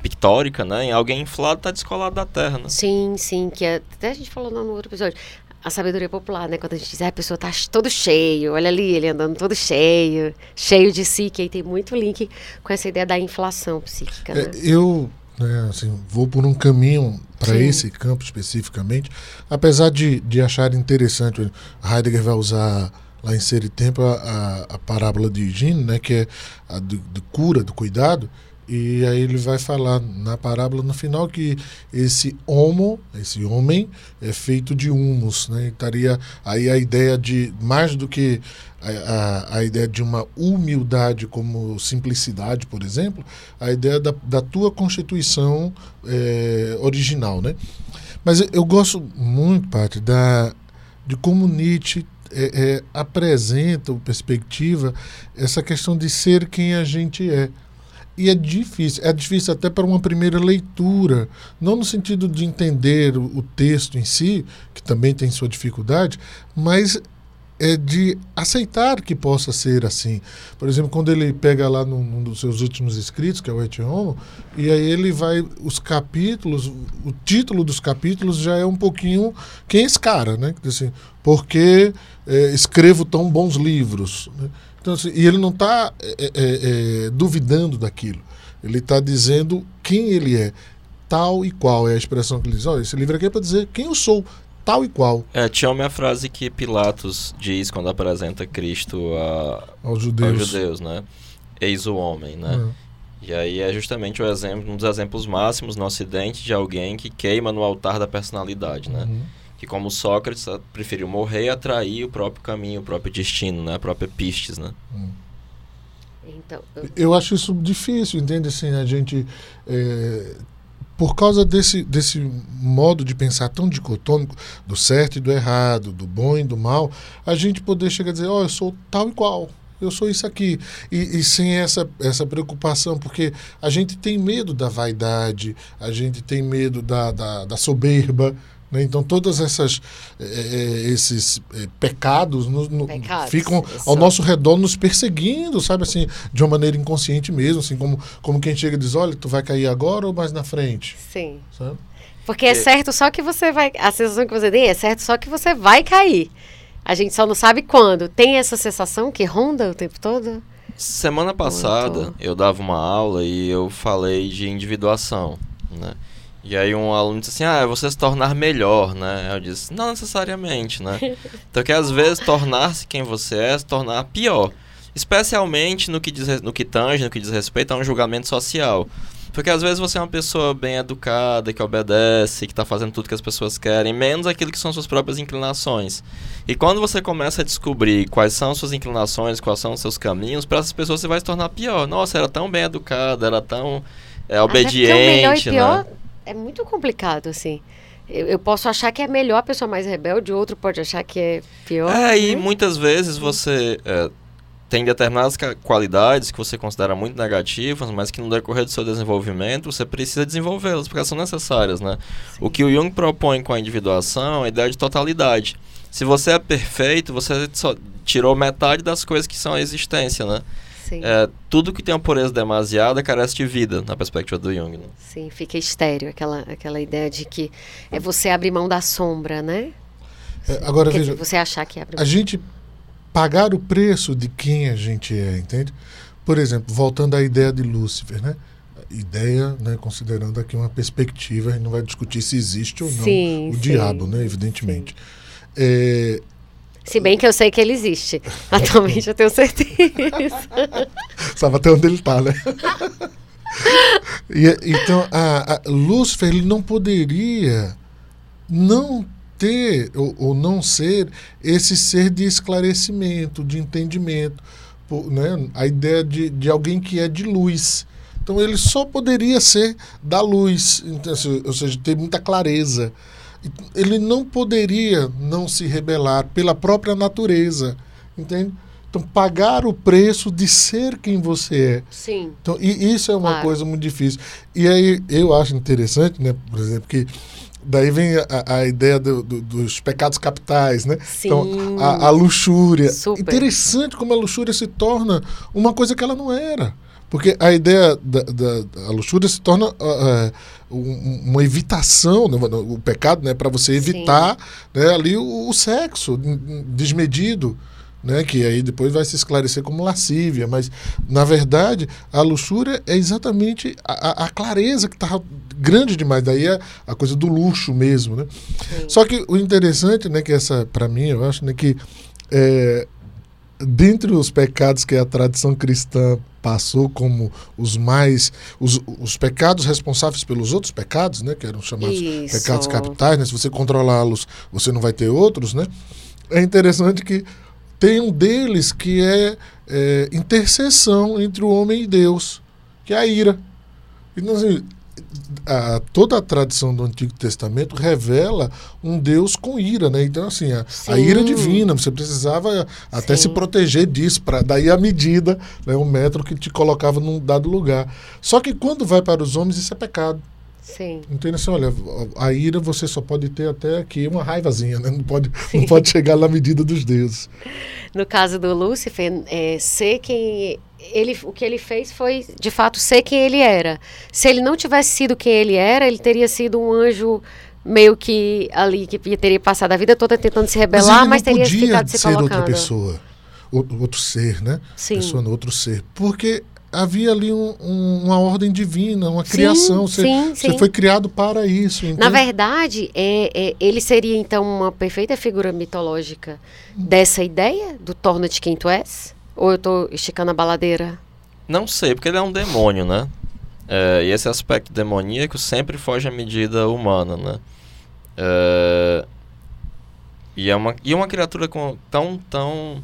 Speaker 2: pictórica, né? Alguém inflado está descolado da terra, né?
Speaker 1: Sim, sim, que é, até a gente falou no outro episódio. A sabedoria popular, né? Quando a gente diz, ah, a pessoa tá todo cheio, olha ali, ele andando todo cheio, cheio de si, que aí tem muito link com essa ideia da inflação psíquica. Né? É,
Speaker 3: eu, né, assim, vou por um caminho para esse campo especificamente, apesar de, de achar interessante, Heidegger vai usar lá em Ser e Tempo a, a, a, parábola de Higiene, né, que é a de, de, cura, do cuidado, e aí ele vai falar na parábola no final que esse homo, esse homem, é feito de humus, né, estaria aí a ideia de, mais do que a, a, a, ideia de uma humildade como simplicidade, por exemplo, a ideia da, da tua constituição é, original, né? Mas eu gosto muito, Paty, da de como Nietzsche é, é, apresenta ou perspectiva essa questão de ser quem a gente é. E é difícil, é difícil até para uma primeira leitura, não no sentido de entender o, o texto em si, que também tem sua dificuldade, mas é de aceitar que possa ser assim. Por exemplo, quando ele pega lá num, num dos seus últimos escritos, que é o Et Homo, e aí ele vai, os capítulos, o título dos capítulos já é um pouquinho quem é esse cara, né? Assim, porque é, escrevo tão bons livros. Né? Então, assim, e ele não está é, é, é, duvidando daquilo. Ele está dizendo quem ele é. Tal e qual é a expressão que ele diz. Olha, esse livro aqui é para dizer quem eu sou tal e qual.
Speaker 2: É, tinha uma frase que Pilatos diz quando apresenta Cristo a,
Speaker 3: aos, judeus.
Speaker 2: aos judeus, né? Eis o homem, né? Uhum. E aí é justamente o exemplo, um dos exemplos máximos no Ocidente de alguém que queima no altar da personalidade, né? Uhum. Que como Sócrates preferiu morrer e atrair o próprio caminho, o próprio destino, né? A própria pistes, né? Uhum.
Speaker 3: Então, eu... eu... acho isso difícil, entende? Assim, a gente é, por causa desse, desse modo de pensar tão dicotômico do certo e do errado, do bom e do mal, a gente poder chegar a dizer, ó, oh, eu sou tal e qual, eu sou isso aqui. E, e, sem essa, essa preocupação, porque a gente tem medo da vaidade, a gente tem medo da, da, da soberba, né? Então, todos essas, é, esses é, pecados, no, no, pecados ficam ao nosso redor nos perseguindo, sabe assim, de uma maneira inconsciente mesmo, assim, como, como quem chega e diz: olha, tu vai cair agora ou mais na frente?
Speaker 1: Sim. Sabe? Porque é certo só que você vai. A sensação que você tem é certo só que você vai cair. A gente só não sabe quando. Tem essa sensação que ronda o tempo todo?
Speaker 2: Semana passada Muito. eu dava uma aula e eu falei de individuação, né? E aí um aluno disse assim, ah, é você se tornar melhor, né? Eu disse, não necessariamente, né? (laughs) Então que às vezes tornar-se quem você é se tornar pior. Especialmente no que, diz, no que tange, no que diz respeito a um julgamento social. Porque às vezes você é uma pessoa bem educada, que obedece, que está fazendo tudo que as pessoas querem, menos aquilo que são suas próprias inclinações. E quando você começa a descobrir quais são suas inclinações, quais são os seus caminhos, para essas pessoas você vai se tornar pior. Nossa, era tão bem educada, era tão é, obediente, Até melhor e pior, né?
Speaker 1: É muito complicado, assim. Eu, eu, posso achar que é melhor a pessoa mais rebelde, outro pode achar que é pior.
Speaker 2: É, e né? muitas vezes você é, tem determinadas qualidades que você considera muito negativas, mas que no decorrer do seu desenvolvimento você precisa desenvolvê-las, porque elas são necessárias, né? Sim. O que o Jung propõe com a individuação é a ideia de totalidade. Se você é perfeito, você só tirou metade das coisas que são a existência, né? É, tudo que tem uma pureza demasiada carece de vida, na perspectiva do Jung. Né?
Speaker 1: Sim, fica estéreo, aquela, aquela ideia de que é você abrir mão da sombra, né?
Speaker 3: É, agora, Quer veja,
Speaker 1: dizer, você achar que abre
Speaker 3: A gente pagar o preço de quem a gente é, entende? Por exemplo, voltando à ideia de Lúcifer, né? ideia, né, considerando aqui uma perspectiva, a gente não vai discutir se existe ou não
Speaker 1: Sim,
Speaker 3: o
Speaker 1: sim.
Speaker 3: diabo, né, evidentemente. É,
Speaker 1: Se bem que eu sei que ele existe. (laughs) Atualmente eu tenho certeza. (laughs)
Speaker 3: sabe até onde ele está, né? E, então, a, a Lúcifer ele não poderia não ter ou, ou não ser esse ser de esclarecimento, de entendimento, por- né? a ideia de, de alguém que é de luz. Então ele só poderia ser da luz, então, assim, ou seja, ter muita clareza. Ele não poderia não se rebelar pela própria natureza, entende? Então pagar o preço de ser quem você é.
Speaker 1: Sim.
Speaker 3: Então, e isso é uma
Speaker 1: Claro.
Speaker 3: coisa muito difícil. E aí eu acho interessante, né, por exemplo, que daí vem a, a ideia do- do- dos pecados capitais, né?
Speaker 1: Sim.
Speaker 3: Então, a, a luxúria.
Speaker 1: Super.
Speaker 3: Interessante como a luxúria se torna uma coisa que ela não era. Porque a ideia da, da- da- a luxúria se torna ah, um- uma evitação, né, o pecado, né, para você evitar né, ali o, o sexo desmedido, né, que aí depois vai se esclarecer como lascívia, mas na verdade a luxúria é exatamente a, a- a clareza que está grande demais, daí é a coisa do luxo mesmo, né? Só que o interessante, né, que essa para mim eu acho, né, que é, dentre os pecados que a tradição cristã passou como os mais os, os pecados responsáveis pelos outros pecados, né, que eram chamados
Speaker 1: Isso.
Speaker 3: pecados capitais, né? Se você controlá-los, você não vai ter outros, né? É interessante que tem um deles que é, é, intercessão entre o homem e Deus, que é a ira. Então, assim, a- toda a tradição do Antigo Testamento revela um Deus com ira, né? Então, assim, a, a ira divina, você precisava até
Speaker 1: Sim.
Speaker 3: se proteger disso, para daí a medida, né, um metro que te colocava num dado lugar. Só que quando vai para os homens, isso é pecado.
Speaker 1: Sim.
Speaker 3: Então, assim, olha, a ira você só pode ter até aqui uma raivazinha, né? Não pode, (laughs) não pode chegar na medida dos deuses.
Speaker 1: No caso do Lúcifer, é, ser quem ele, o que ele fez foi, de fato, ser quem ele era. Se ele não tivesse sido quem ele era, ele teria sido um anjo meio que ali que teria passado a vida toda tentando se rebelar, mas,
Speaker 3: não
Speaker 1: teria
Speaker 3: podia
Speaker 1: ficado se
Speaker 3: ser outra pessoa, outro, outro ser, né?
Speaker 1: Sim.
Speaker 3: Pessoa no outro ser, porque havia ali um- um- uma ordem divina, uma
Speaker 1: Sim,
Speaker 3: criação. Você,
Speaker 1: sim,
Speaker 3: você
Speaker 1: sim.
Speaker 3: foi criado para isso.
Speaker 1: Na
Speaker 3: entende?
Speaker 1: verdade, é, é, ele seria então uma perfeita figura mitológica dessa ideia do torna-te quem tu és? Ou eu estou esticando a baladeira?
Speaker 2: Não sei, porque ele é um demônio, né? É, e esse aspecto demoníaco sempre foge à medida humana, né? É, e, é uma, e uma criatura com, tão, tão...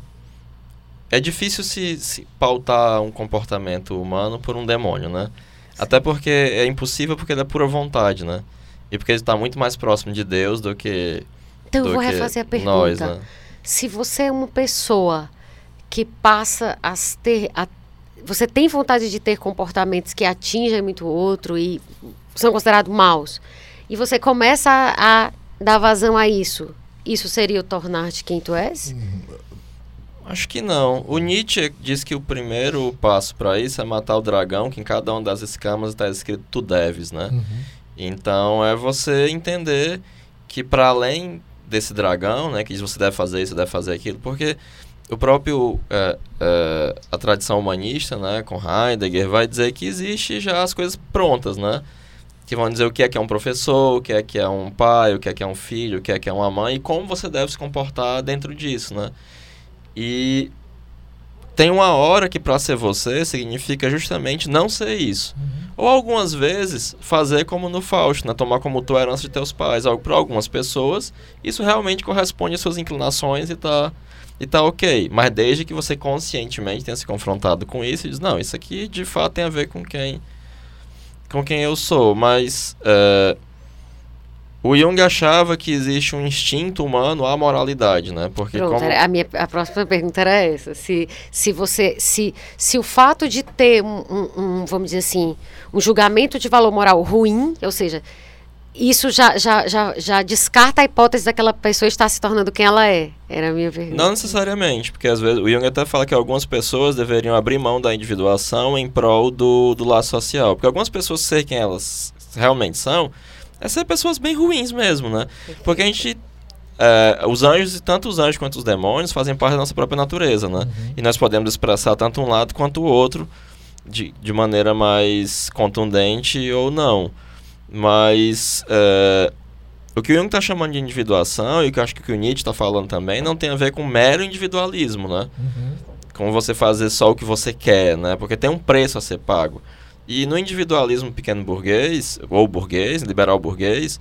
Speaker 2: É difícil se, se pautar um comportamento humano por um demônio, né? Até porque é impossível porque ele é pura vontade, né? E porque ele está muito mais próximo de Deus do que
Speaker 1: Então eu
Speaker 2: do
Speaker 1: vou
Speaker 2: que
Speaker 1: refazer a pergunta.
Speaker 2: nós, né?
Speaker 1: Se você é uma pessoa que passa a ter. a- você tem vontade de ter comportamentos que atingem muito o outro e são considerados maus, e você começa a, a dar vazão a isso, isso seria o tornar-te quem tu és?
Speaker 2: Acho que não. O Nietzsche diz que o primeiro passo para isso é matar o dragão, que em cada uma das escamas está escrito tu deves, né?
Speaker 3: Uhum.
Speaker 2: Então é você entender que para além desse dragão, né, que você deve fazer isso, deve fazer aquilo, porque o próprio é, é, a tradição humanista, né, com Heidegger, vai dizer que existe já as coisas prontas, né? Que vão dizer o que é que é um professor, o que é que é um pai, o que é que é um filho, o que é que é uma mãe e como você deve se comportar dentro disso, né? E tem uma hora que para ser você significa justamente não ser isso. Ou algumas vezes fazer como no Fausto, né? tomar como tua herança de teus pais. Para algumas pessoas, isso realmente corresponde às suas inclinações e tá, e tá ok. Mas desde que você conscientemente tenha se confrontado com isso e diz, não, isso aqui de fato tem a ver com quem, com quem eu sou. Mas eh, o Jung achava que existe um instinto humano à moralidade, né? Porque
Speaker 1: Pronto,
Speaker 2: como...
Speaker 1: a minha a próxima pergunta era essa. Se, se você se, se o fato de ter um, um- um, vamos dizer assim, um julgamento de valor moral ruim, ou seja, isso já, já, já, já descarta a hipótese daquela pessoa estar se tornando quem ela é. Era a minha pergunta.
Speaker 2: Não necessariamente, porque às vezes o Jung até fala que algumas pessoas deveriam abrir mão da individuação em prol do, do laço social. Porque algumas pessoas ser quem elas realmente são, é ser pessoas bem ruins mesmo, né? Porque a gente. é, os anjos, tanto os anjos quanto os demônios, fazem parte da nossa própria natureza, né? E nós podemos expressar tanto um lado quanto o outro de, de maneira mais contundente ou não. Mas é, o que o Jung está chamando de individuação, e o que eu acho que o Nietzsche está falando também, não tem a ver com mero individualismo, né? Uhum. Com você fazer só o que você quer, né? Porque tem um preço a ser pago. E no individualismo pequeno burguês, ou burguês, liberal burguês,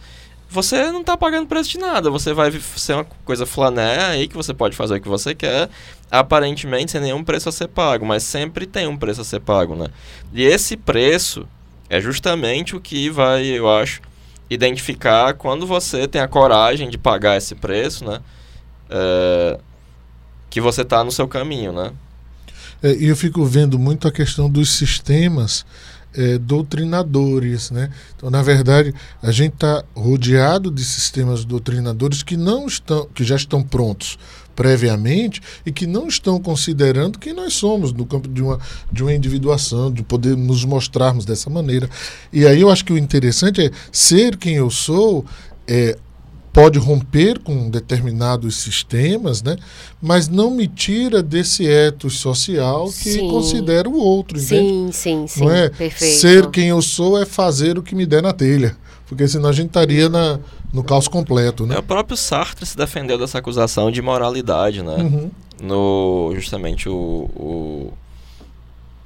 Speaker 2: você não está pagando preço de nada. Você vai ser uma coisa flané aí que você pode fazer o que você quer, aparentemente sem nenhum preço a ser pago, mas sempre tem um preço a ser pago, né? E esse preço é justamente o que vai, eu acho, identificar quando você tem a coragem de pagar esse preço, né? É, que você está no seu caminho, né?
Speaker 3: É, eu fico vendo muito a questão dos sistemas é, doutrinadores, né? Então, na verdade, a gente está rodeado de sistemas doutrinadores que não estão, que já estão prontos previamente e que não estão considerando quem nós somos no campo de uma, de uma individuação, de poder nos mostrarmos dessa maneira. E aí eu acho que o interessante é ser quem eu sou, é, pode romper com determinados sistemas, né? mas não me tira desse ethos social que sim. considera o outro.
Speaker 1: Sim, sim, sim.
Speaker 3: Não é? Perfeito. Ser quem eu sou é fazer o que me der na telha. Porque senão a gente estaria na, no caos completo. Né?
Speaker 2: É, o próprio Sartre se defendeu dessa acusação de moralidade, né? Uhum. No, justamente o, o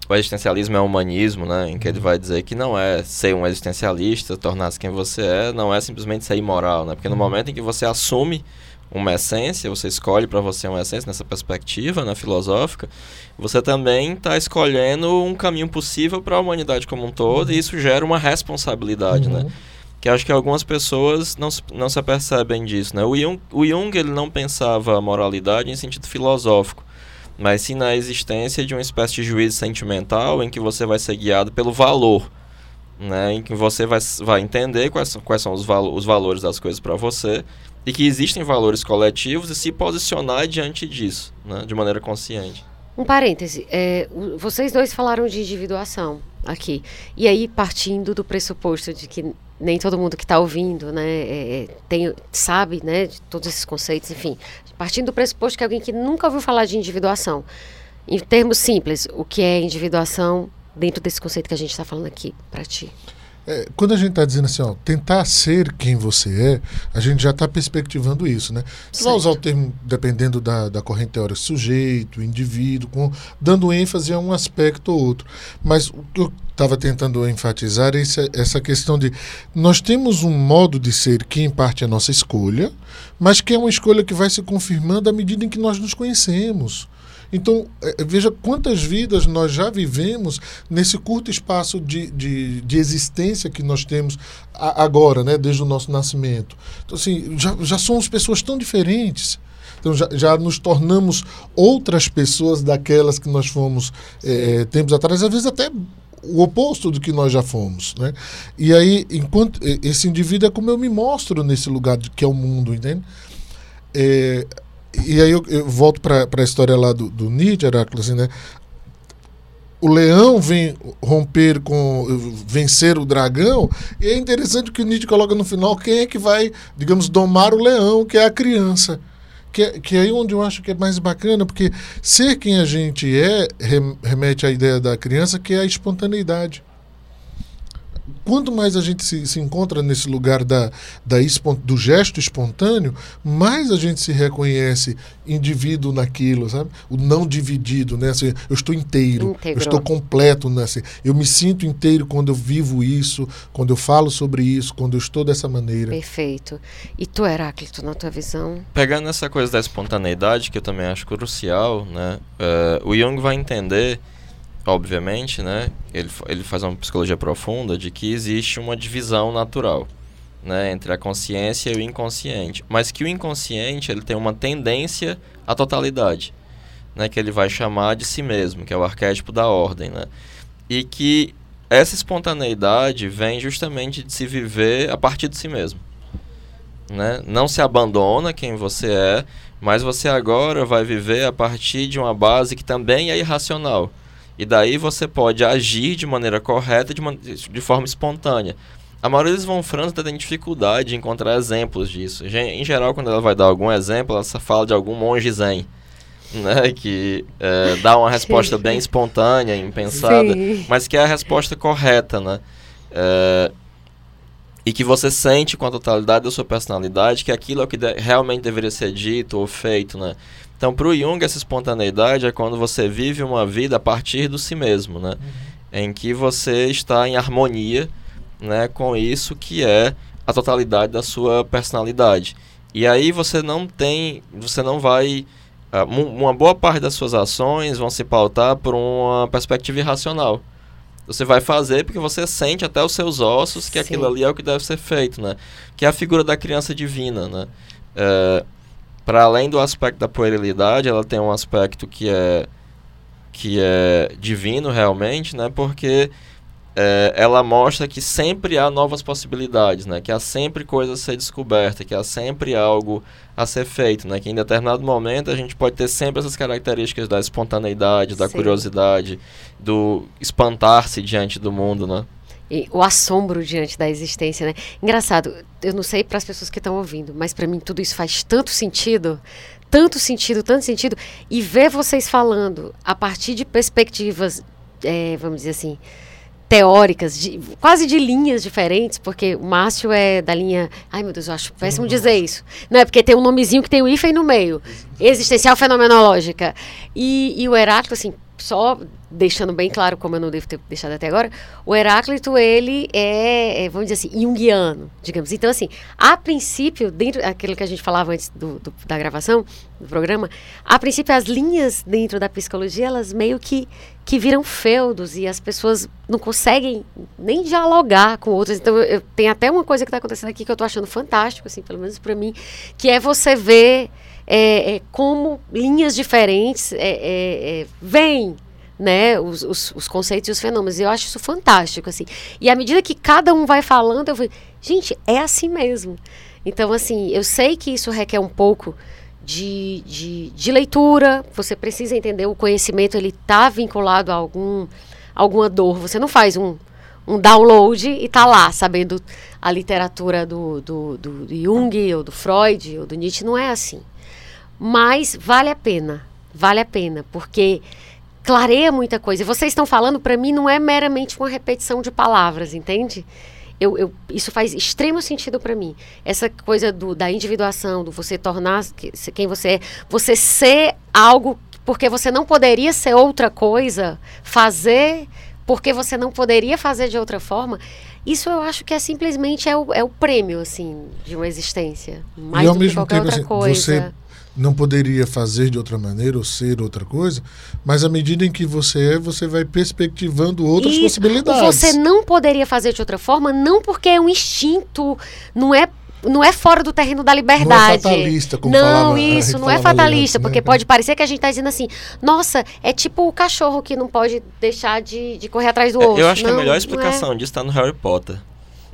Speaker 2: o existencialismo é humanismo, né? Em que ele vai dizer que não é ser um existencialista, tornar-se quem você é, não é simplesmente ser imoral, né? Porque no uhum. momento em que você assume uma essência, você escolhe para você uma essência nessa perspectiva, né, filosófica, você também está escolhendo um caminho possível para a humanidade como um todo, e isso gera uma responsabilidade, né? uhum. né? Que acho que algumas pessoas não, não se apercebem disso, né? O Jung, o Jung ele não pensava a moralidade em sentido filosófico mas sim na existência de uma espécie de juízo sentimental em que você vai ser guiado pelo valor, né? em que você vai, vai entender quais, são, quais são os, valo, os valores das coisas para você e que existem valores coletivos e se posicionar diante disso, né? de maneira consciente.
Speaker 1: Um parêntese, é, vocês dois falaram de individuação aqui, e aí partindo do pressuposto de que nem todo mundo que está ouvindo, né, é, é, tem, sabe, né, de todos esses conceitos, enfim, partindo do pressuposto que alguém que nunca ouviu falar de individuação, em termos simples, o que é individuação dentro desse conceito que a gente está falando aqui para ti?
Speaker 3: É, quando a gente está dizendo assim, ó, tentar ser quem você é, a gente já está perspectivando isso, né? Você vai usar o termo, dependendo da, da corrente teórica, sujeito, indivíduo, com, dando ênfase a um aspecto ou outro. Mas o que eu estava tentando enfatizar é essa, essa questão de nós temos um modo de ser que, em parte, é nossa escolha, mas que é uma escolha que vai se confirmando à medida em que nós nos conhecemos. Então, é, veja quantas vidas nós já vivemos nesse curto espaço de, de, de existência que nós temos agora, né, desde o nosso nascimento. Então, assim, já, já somos pessoas tão diferentes. Então já, já nos tornamos outras pessoas daquelas que nós fomos é, tempos atrás, às vezes até o oposto do que nós já fomos, né? E aí, enquanto esse indivíduo é como eu me mostro nesse lugar de, que é o mundo, entende? É, e aí eu, eu volto para a história lá do, do Nietzsche, Heráclito, assim, né? O leão vem romper com. vencer o dragão, e é interessante que o Nietzsche coloca no final quem é que vai, digamos, domar o leão, que é a criança. Que, é, que é aí onde eu acho que é mais bacana, porque ser quem a gente é remete à ideia da criança, que é a espontaneidade quanto mais a gente se, se encontra nesse lugar da, da, do gesto espontâneo, mais a gente se reconhece indivíduo naquilo, sabe? O não dividido, né? Assim, eu estou inteiro, eu estou completo, né? Assim, eu me sinto inteiro quando eu vivo isso, quando eu falo sobre isso, quando eu estou dessa maneira.
Speaker 1: Perfeito. E tu, Heráclito, na tua visão?
Speaker 2: Pegando essa coisa da espontaneidade, que eu também acho crucial, né? Uh, o Jung vai entender obviamente, né, ele, ele faz uma psicologia profunda de que existe uma divisão natural, né, entre a consciência e o inconsciente, mas que o inconsciente ele tem uma tendência à totalidade, né, que ele vai chamar de si mesmo, que é o arquétipo da ordem, né, e que essa espontaneidade vem justamente de se viver a partir de si mesmo, né, não se abandona quem você é, mas você agora vai viver a partir de uma base que também é irracional e daí você pode agir de maneira correta, de, man de forma espontânea. A maioria dos Von Franz tem dificuldade de encontrar exemplos disso. Em geral, quando ela vai dar algum exemplo, ela fala de algum monge zen. (laughs) né, que é, dá uma resposta bem espontânea, impensada, Sim. mas que é a resposta correta, né? É, e que você sente com a totalidade da sua personalidade que aquilo é o que de realmente deveria ser dito ou feito, né? Então, para o Jung, essa espontaneidade é quando você vive uma vida a partir do si mesmo, né? Uhum. Em que você está em harmonia né, com isso que é a totalidade da sua personalidade. E aí você não tem, você não vai uh, uma boa parte das suas ações vão se pautar por uma perspectiva irracional. Você vai fazer porque você sente até os seus ossos que Sim. aquilo ali é o que deve ser feito, né? Que é a figura da criança divina, né? É, Para além do aspecto da puerilidade, ela tem um aspecto que é que é divino realmente, né? Porque é, ela mostra que sempre há novas possibilidades, né? Que há sempre coisa a ser descoberta, que há sempre algo a ser feito, né? Que em determinado momento a gente pode ter sempre essas características da espontaneidade, da Sim. curiosidade, do espantar-se diante do mundo, né?
Speaker 1: E o assombro diante da existência, né? Engraçado, eu não sei para as pessoas que estão ouvindo, mas para mim tudo isso faz tanto sentido, tanto sentido, tanto sentido. E ver vocês falando a partir de perspectivas, é, vamos dizer assim, teóricas, de, quase de linhas diferentes, porque o Márcio é da linha. Ai, meu Deus, eu acho péssimo dizer isso. Não é porque tem um nomezinho que tem o hífen no meio. Existencial fenomenológica. E, e o Heráclito, assim, só deixando bem claro, como eu não devo ter deixado até agora, o Heráclito, ele é, é vamos dizer assim, junguiano, digamos. Então, assim, a princípio, dentro daquilo que a gente falava antes do, do, da gravação, do programa, a princípio, as linhas dentro da psicologia, elas meio que, que viram feudos e as pessoas não conseguem nem dialogar com outras. Então, eu, tem até uma coisa que está acontecendo aqui que eu estou achando fantástico, assim, pelo menos para mim, que é você ver é, é, como linhas diferentes é, é, é vêm né, os, os, os, conceitos e os fenômenos. E eu acho isso fantástico, assim. E à medida que cada um vai falando, eu vejo, gente, é assim mesmo. Então, assim, eu sei que isso requer um pouco de, de, de leitura, você precisa entender o conhecimento, ele está vinculado a algum, alguma dor. Você não faz um, um download e está lá, sabendo a literatura do, do, do Jung, ou do Freud, ou do Nietzsche, não é assim. Mas vale a pena, vale a pena, porque clareia muita coisa. E vocês estão falando, para mim, não é meramente uma repetição de palavras, entende? Eu, eu, isso faz extremo sentido para mim. Essa coisa do, da individuação, do você tornar quem você é, você ser algo porque você não poderia ser outra coisa, fazer porque você não poderia fazer de outra forma. Isso eu acho que é simplesmente é o, é o prêmio assim de uma existência, mais e ao do mesmo que qualquer tempo, outra assim, coisa.
Speaker 3: Você não poderia fazer de outra maneira ou ser outra coisa, mas à medida em que você é, você vai perspectivando outras e possibilidades.
Speaker 1: Você não poderia fazer de outra forma, não porque é um instinto, não é não é fora do terreno da liberdade. Não é
Speaker 3: fatalista, como
Speaker 1: Não,
Speaker 3: falava, (laughs)
Speaker 1: isso, não é fatalista, antes, porque né? pode parecer que a gente está dizendo assim, nossa, é tipo o cachorro que não pode deixar de, de correr atrás do outro.
Speaker 2: É, eu acho
Speaker 1: não,
Speaker 2: que a melhor explicação é. disso está no Harry Potter.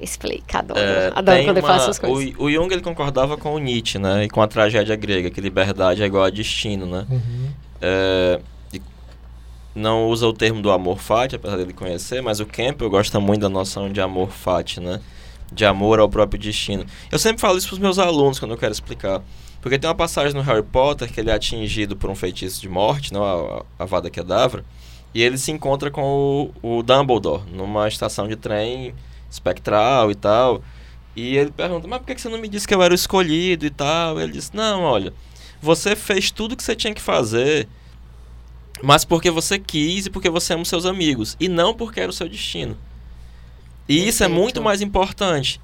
Speaker 1: Explica, adoro. É, adoro quando uma, ele faz essas coisas.
Speaker 2: O, o, Jung ele concordava com o Nietzsche, né? E com a tragédia grega, que liberdade é igual a destino, né? Uhum. É, não usa o termo do amor fati, apesar dele conhecer, mas o Campbell gosta muito da noção de amor fati, né? De amor ao próprio destino. Eu sempre falo isso para os meus alunos quando eu quero explicar. Porque tem uma passagem no Harry Potter que ele é atingido por um feitiço de morte, não a, a Vada Kedavra, e ele se encontra com o, o Dumbledore numa estação de trem espectral e tal. E ele pergunta, mas por que você não me disse que eu era o escolhido e tal? Ele disse, não, olha, você fez tudo que você tinha que fazer, mas porque você quis e porque você ama os seus amigos, e não porque era o seu destino. E Perfeito. isso é muito mais importante.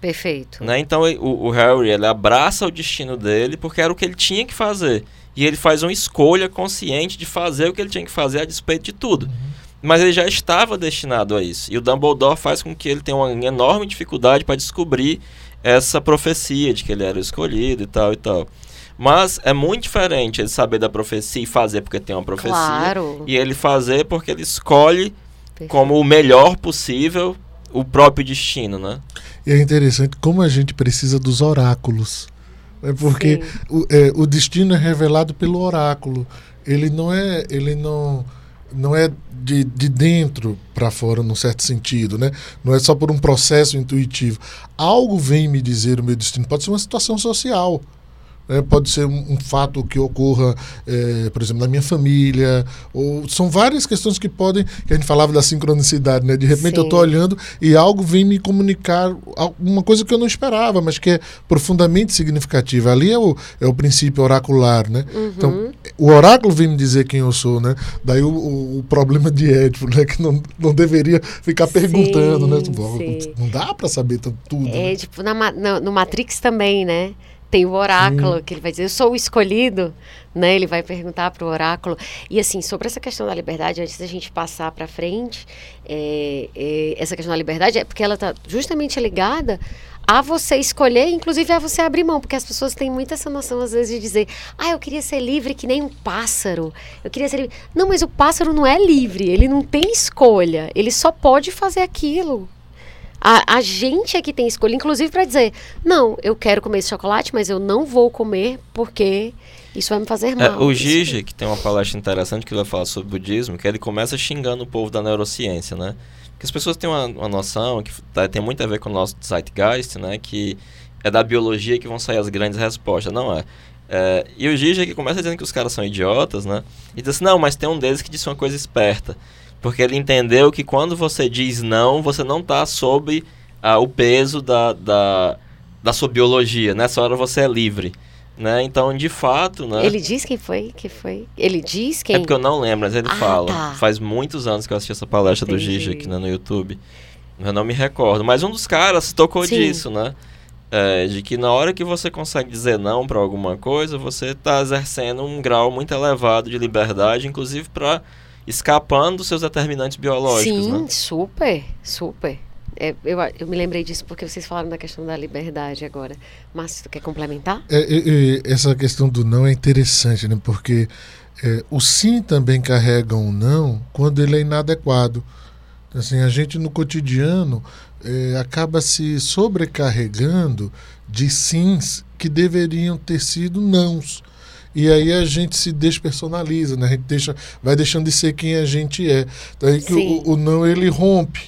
Speaker 1: Perfeito.
Speaker 2: Né? Então o, o, Harry ele abraça o destino dele porque era o que ele tinha que fazer. E ele faz uma escolha consciente de fazer o que ele tinha que fazer a despeito de tudo. Uhum. Mas ele já estava destinado a isso. E o Dumbledore faz com que ele tenha uma enorme dificuldade para descobrir essa profecia de que ele era escolhido e tal e tal. Mas é muito diferente ele saber da profecia e fazer porque tem uma profecia.
Speaker 1: Claro.
Speaker 2: E ele fazer porque ele escolhe Perfeito. como o melhor possível o próprio destino, né?
Speaker 3: E é interessante como a gente precisa dos oráculos. É porque o, é, o destino é revelado pelo oráculo. Ele não é. Ele não não é de, de dentro para fora, num certo sentido, né? Não é só por um processo intuitivo. Algo vem me dizer o meu destino. Pode ser uma situação social. Né? pode ser um, um, fato que ocorra, é, por exemplo, na minha família, ou são várias questões que podem, que a gente falava da sincronicidade, né? De repente Sim. eu estou olhando e algo vem me comunicar uma coisa que eu não esperava, mas que é profundamente significativa. Ali é o, é o princípio oracular, né? Uhum. Então, o oráculo vem me dizer quem eu sou, né? Daí o, o, o problema de Édipo, né? Que não, não deveria ficar perguntando, né? sim, né? Não dá para saber tudo.
Speaker 1: É, né? tipo, na, no, no Matrix também, né? Tem o oráculo, Sim. que ele vai dizer, eu sou o escolhido, né? Ele vai perguntar para o oráculo. E assim, sobre essa questão da liberdade, antes da gente passar para frente, é, é, essa questão da liberdade é porque ela está justamente ligada a você escolher, inclusive a você abrir mão, porque as pessoas têm muita essa noção às vezes de dizer, ah, eu queria ser livre que nem um pássaro, eu queria ser livre. Não, mas o pássaro não é livre, ele não tem escolha, ele só pode fazer aquilo a, a gente é que tem escolha, inclusive para dizer: não, eu quero comer esse chocolate, mas eu não vou comer porque isso vai me fazer é, mal.
Speaker 2: É, o Gigi, que tem uma palestra interessante que ele vai falar sobre budismo, que ele começa xingando o povo da neurociência, né? Que as pessoas têm uma, uma noção que tá, tem muito a ver com o nosso zeitgeist, né? Que é da biologia que vão sair as grandes respostas. Não é. é e o Gigi que começa dizendo que os caras são idiotas, né? E diz assim, não, mas tem um deles que disse uma coisa esperta. Porque ele entendeu que quando você diz não, você não está sob ah, o peso da, da, da sua biologia. Nessa hora você é livre. Né? Então, de fato, né?
Speaker 1: Ele diz quem foi? Que foi? Ele diz quem?
Speaker 2: É porque eu não lembro, mas ele ah, fala. Tá. Faz muitos anos que eu assisti essa palestra Entendi. do Gigi aqui né, no YouTube. Eu não me recordo. Mas um dos caras tocou Sim. disso, né? É, de que na hora que você consegue dizer não para alguma coisa, você está exercendo um grau muito elevado de liberdade, inclusive para escapando dos seus determinantes biológicos.
Speaker 1: Sim,
Speaker 2: né?
Speaker 1: super, super. É, eu, eu, me lembrei disso porque vocês falaram da questão da liberdade agora. Mas tu quer complementar?
Speaker 3: É, é, essa questão do não é interessante, né? Porque é, o sim também carrega um não quando ele é inadequado. Assim, a gente no cotidiano é, acaba se sobrecarregando de sims que deveriam ter sido nãos. E aí a gente se despersonaliza, né? A gente deixa, vai deixando de ser quem a gente é. Daí que o, o, não ele rompe.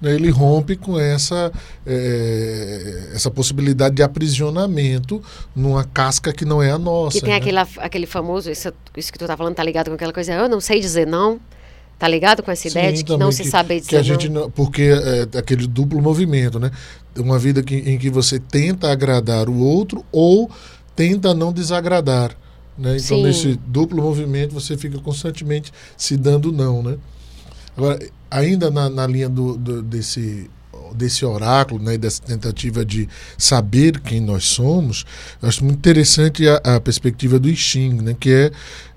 Speaker 3: Né? Ele rompe com essa, é, essa possibilidade de aprisionamento numa casca que não é a nossa.
Speaker 1: Que tem né? aquele, aquele famoso, isso, isso que tu tá falando, tá ligado com aquela coisa, eu não sei dizer não. Tá ligado com essa ideia Sim, de que não se que, sabe dizer
Speaker 3: que a gente não? Porque é aquele duplo movimento, né? Uma vida que, em que você tenta agradar o outro ou tenta não desagradar. Né? Então, Sim. nesse duplo movimento, você fica constantemente se dando não. Né? Agora, ainda na, na linha do, do, desse, desse oráculo, né, dessa tentativa de saber quem nós somos, eu acho muito interessante a, a perspectiva do I Ching, né, que é,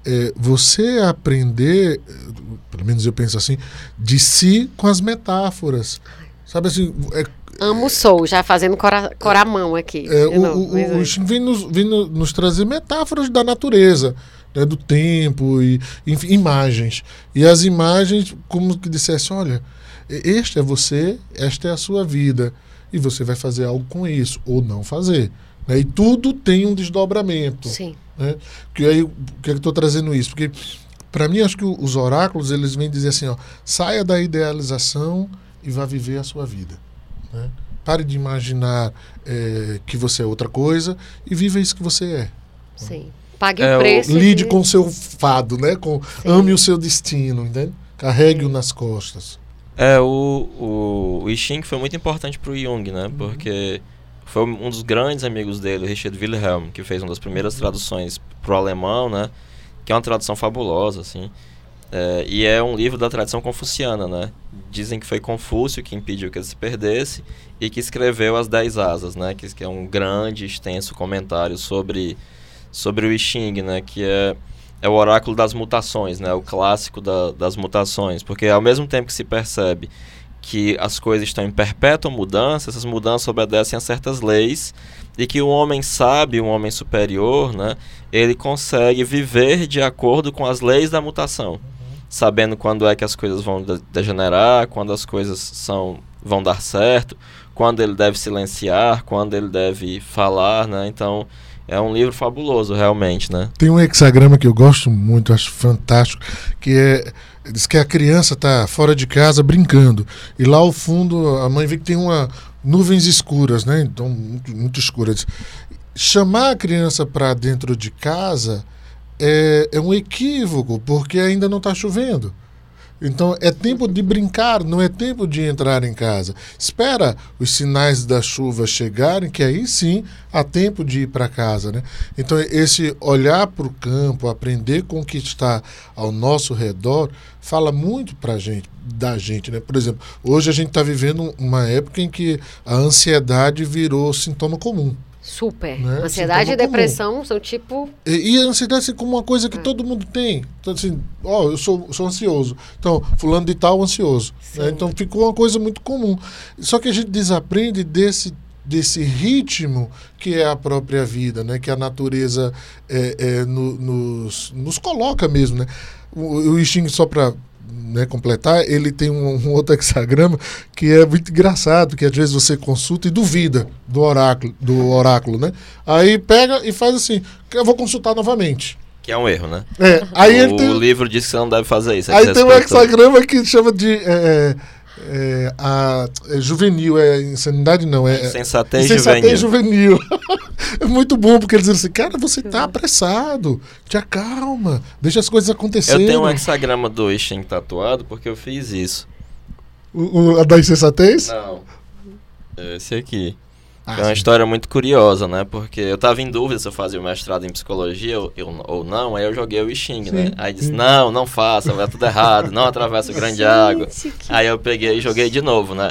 Speaker 3: é, você aprender, pelo menos eu penso assim, de si com as metáforas. Sabe assim, é,
Speaker 1: Amo sou, já fazendo cora, coramão aqui.
Speaker 3: É, o, novo, o, o Shin vem, nos, vem nos trazer metáforas da natureza, né, do tempo, e enfim, imagens. E as imagens, como que dissesse, olha, este é você, esta é a sua vida. E você vai fazer algo com isso, ou não fazer. Né? E tudo tem um desdobramento.
Speaker 1: Sim.
Speaker 3: Né? Que aí, por que eu estou trazendo isso? Porque, para mim, acho que os oráculos, eles vêm dizer assim, ó, saia da idealização e vá viver a sua vida. Né? Pare de imaginar é, que você é outra coisa e viva isso que você é.
Speaker 1: Sim. Pague é, o preço.
Speaker 3: Lide de... com o seu fado, né? Com, ame o seu destino, entende? Carregue-o nas costas.
Speaker 2: É, o, o, o I Ching foi muito importante para o Jung, né? Uhum. Porque foi um dos grandes amigos dele, o Richard Wilhelm, que fez uma das primeiras uhum. traduções para o alemão, né? Que é uma tradução fabulosa, assim. É, e é um livro da tradição confuciana, né? Dizem que foi Confúcio que impediu que ele se perdesse e que escreveu As Dez Asas, né? Que, que é um grande, extenso comentário sobre, sobre o I Ching, né? Que é, é o oráculo das mutações, né? O clássico da, das mutações. Porque ao mesmo tempo que se percebe que as coisas estão em perpétua mudança, essas mudanças obedecem a certas leis e que o homem sábio, um homem superior, né? Ele consegue viver de acordo com as leis da mutação sabendo quando é que as coisas vão de degenerar, quando as coisas são vão dar certo, quando ele deve silenciar, quando ele deve falar, né? Então, é um livro fabuloso, realmente, né?
Speaker 3: Tem um hexagrama que eu gosto muito, acho fantástico, que é diz que a criança está fora de casa brincando e lá ao fundo a mãe vê que tem uma nuvens escuras, né? Então muito, muito escuras. chamar a criança para dentro de casa é, é um equívoco, porque ainda não está chovendo. Então é tempo de brincar, não é tempo de entrar em casa. Espera os sinais da chuva chegarem, que aí sim há tempo de ir para casa. Né? Então, esse olhar para o campo, aprender com o que está ao nosso redor, fala muito para gente, da gente. Né? Por exemplo, hoje a gente está vivendo uma época em que a ansiedade virou sintoma comum.
Speaker 1: Super. Né? Ansiedade e depressão comum. são tipo.
Speaker 3: E, e a ansiedade assim, como uma coisa que é. todo mundo tem. Então, assim, ó, eu sou, sou ansioso. Então, fulano de tal ansioso. Né? Então ficou uma coisa muito comum. Só que a gente desaprende desse desse ritmo que é a própria vida, né? Que a natureza é, é, no, nos, nos coloca mesmo, né? O, o instinto só para né, completar, ele tem um, um, outro hexagrama que é muito engraçado, que às vezes você consulta e duvida do oráculo, do oráculo, né? Aí pega e faz assim, eu vou consultar novamente.
Speaker 2: Que é um erro, né?
Speaker 3: É, aí
Speaker 2: o,
Speaker 3: tem,
Speaker 2: livro diz que você não deve fazer isso.
Speaker 3: Aí tem um hexagrama que chama de é, é, a, é juvenil, é insanidade não, é
Speaker 2: insensatez, insensatez
Speaker 3: juvenil. juvenil. É muito bom, porque eles dizem assim, cara, você tá apressado, te acalma, deixa as coisas acontecerem.
Speaker 2: Eu tenho um hexagrama do Ishin tatuado porque eu fiz isso.
Speaker 3: O, o, a da insensatez?
Speaker 2: Não. Esse aqui. Ah, é uma história muito curiosa, né? Porque eu tava em dúvida se eu fazia o mestrado em psicologia ou, eu, ou não, aí eu joguei o Xing, né? Aí disse, não, não faça, vai tudo errado, não atravessa o grande (laughs) água. Aí eu peguei e joguei de novo, né?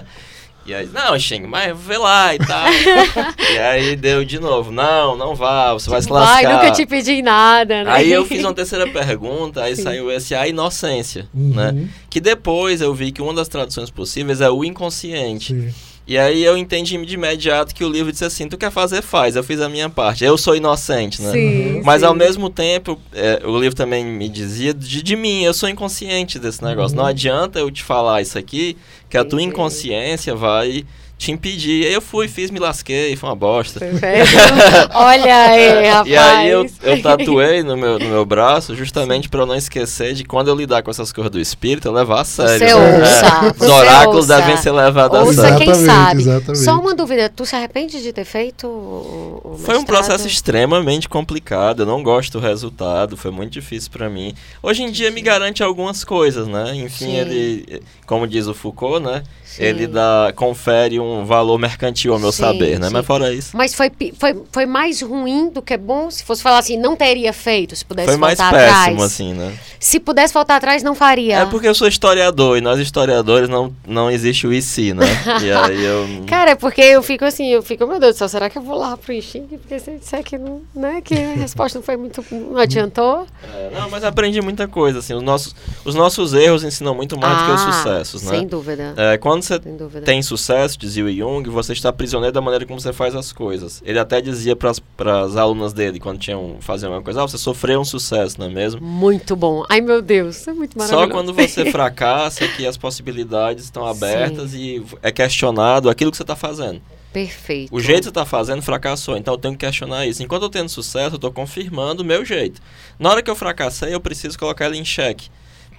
Speaker 2: E aí, não, Xing, mas vê lá e tal. (laughs) e aí deu de novo, não, não vá, você vai se lascar.
Speaker 1: Ai, nunca te pedi nada, né?
Speaker 2: Aí eu fiz uma terceira pergunta, aí Sim. saiu esse a inocência, uhum. né? Que depois eu vi que uma das traduções possíveis é o inconsciente. Sim. E aí eu entendi de imediato que o livro disse assim, tu quer fazer, faz, eu fiz a minha parte. Eu sou inocente, né? Sim, Mas sim. ao mesmo tempo, é, o livro também me dizia de, de mim, eu sou inconsciente desse negócio. Uhum. Não adianta eu te falar isso aqui, que a tua inconsciência vai te impedir. Aí eu fui, fiz, me lasquei, foi uma bosta. (laughs)
Speaker 1: Olha aí, rapaz.
Speaker 2: E aí eu, eu tatuei no meu, no meu braço justamente para eu não esquecer de quando eu lidar com essas coisas do espírito, eu levar a sério.
Speaker 1: Você né? ouça.
Speaker 2: Os oráculos ouça. devem ser levados
Speaker 1: ouça
Speaker 2: a sério.
Speaker 1: quem sabe. Exatamente. Só uma dúvida, tu se arrepende de ter feito o,
Speaker 2: o Foi um processo extremamente complicado, eu não gosto do resultado, foi muito difícil para mim. Hoje em dia me garante algumas coisas, né? Enfim, Sim. ele, como diz o Foucault, né? Sim. Ele dá, confere um valor mercantil ao meu sim, saber, né? Sim. Mas fora isso.
Speaker 1: Mas foi, foi, foi mais ruim do que bom? Se fosse falar assim, não teria feito, se pudesse
Speaker 2: foi
Speaker 1: voltar
Speaker 2: atrás. Foi mais
Speaker 1: péssimo,
Speaker 2: assim, né?
Speaker 1: Se pudesse voltar atrás, não faria.
Speaker 2: É porque eu sou historiador e nós historiadores não, não existe o IC, né? (laughs) e aí eu...
Speaker 1: Cara, é porque eu fico assim, eu fico, meu Deus do céu, será que eu vou lá pro IC? Porque se disser que não, né, que a resposta não foi muito, não adiantou.
Speaker 2: É, não, mas aprendi muita coisa, assim, os nossos, os nossos erros ensinam muito mais ah, do que os ah, sucessos, né?
Speaker 1: Sem dúvida.
Speaker 2: É, quando você tem sucesso, dizia o Jung, você está prisioneiro da maneira como você faz as coisas. Ele até dizia para as alunas dele, quando tinham fazer uma coisa, ah, você sofreu um sucesso, não é mesmo?
Speaker 1: Muito bom. Ai, meu Deus, é muito maravilhoso.
Speaker 2: Só quando você (laughs) fracassa que as possibilidades estão abertas Sim. e é questionado aquilo que você está fazendo.
Speaker 1: Perfeito.
Speaker 2: O jeito que você está fazendo fracassou, então eu tenho que questionar isso. Enquanto eu tendo sucesso, eu estou confirmando o meu jeito. Na hora que eu fracassei, eu preciso colocar ele em xeque.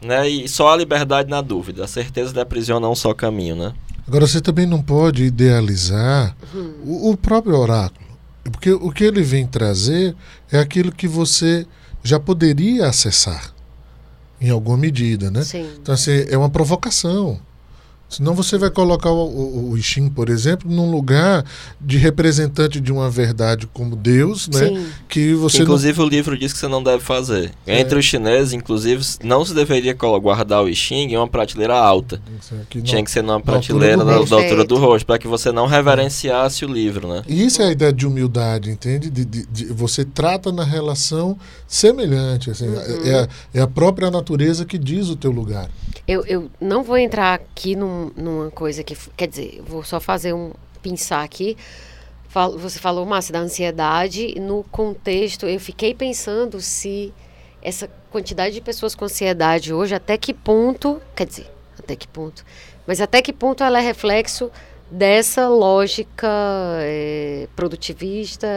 Speaker 2: Né? E só a liberdade na dúvida. A certeza da prisão não é só caminho, né?
Speaker 3: Agora, você também não pode idealizar uhum. o, o, próprio oráculo. Porque o que ele vem trazer é aquilo que você já poderia acessar, em alguma medida, né?
Speaker 1: Sim.
Speaker 3: Então, assim, é uma provocação. Senão você vai colocar o, o, o Ixim, por exemplo, num lugar de representante de uma verdade como Deus, né? Sim. Que você
Speaker 2: inclusive não... o livro diz que você não deve fazer. É. Entre os chineses, inclusive, não se deveria guardar o Ixim em uma prateleira alta. Aqui, Tinha que ser numa prateleira da, da, altura do rosto, para que você não reverenciasse o livro, né?
Speaker 3: E isso é a ideia de humildade, entende? De, de, de você trata na relação semelhante, assim, uhum. é, é a própria natureza que diz o teu lugar.
Speaker 1: Eu, eu não vou entrar aqui num, numa coisa que. Quer dizer, vou só fazer um. pensar aqui. Você falou, Márcia, da ansiedade. No contexto, eu fiquei pensando se essa quantidade de pessoas com ansiedade hoje, até que ponto. Quer dizer, até que ponto. Mas até que ponto ela é reflexo dessa lógica é, produtivista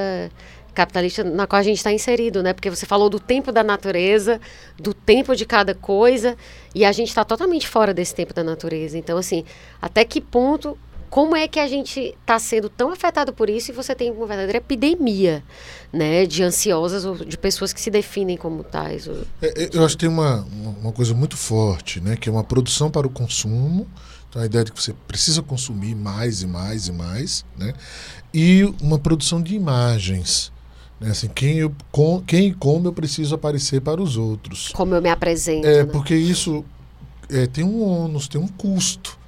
Speaker 1: capitalista na qual a gente está inserido, né? Porque você falou do tempo da natureza, do tempo de cada coisa, e a gente está totalmente fora desse tempo da natureza. Então, assim, até que ponto como é que a gente está sendo tão afetado por isso e você tem uma verdadeira epidemia, né, de ansiosas ou de pessoas que se definem como tais. Ou...
Speaker 3: É, é eu acho que tem uma, uma coisa muito forte, né, que é uma produção para o consumo, então a ideia de que você precisa consumir mais e mais e mais, né, e uma produção de imagens. Né, assim, quem, eu, com, quem e como eu preciso aparecer para os outros.
Speaker 1: Como eu me apresento.
Speaker 3: É, né? porque isso é, tem um ônus, tem um custo.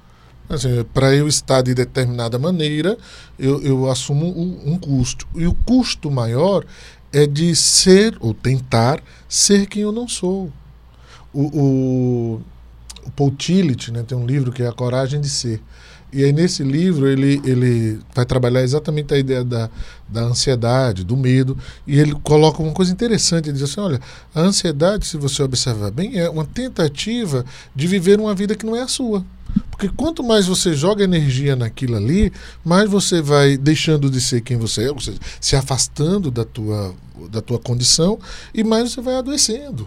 Speaker 3: Assim, Para eu estar de determinada maneira, eu, eu assumo um, um, custo. E o custo maior é de ser, ou tentar, ser quem eu não sou. O, o, o Paul Tillich né, tem um livro que é A Coragem de Ser. E aí nesse livro ele, ele vai trabalhar exatamente a ideia da, da ansiedade, do medo, e ele coloca uma coisa interessante, ele diz assim, olha, a ansiedade, se você observar bem, é uma tentativa de viver uma vida que não é a sua. Porque quanto mais você joga energia naquilo ali, mais você vai deixando de ser quem você é, ou seja, se afastando da tua, da tua condição, e mais você vai adoecendo.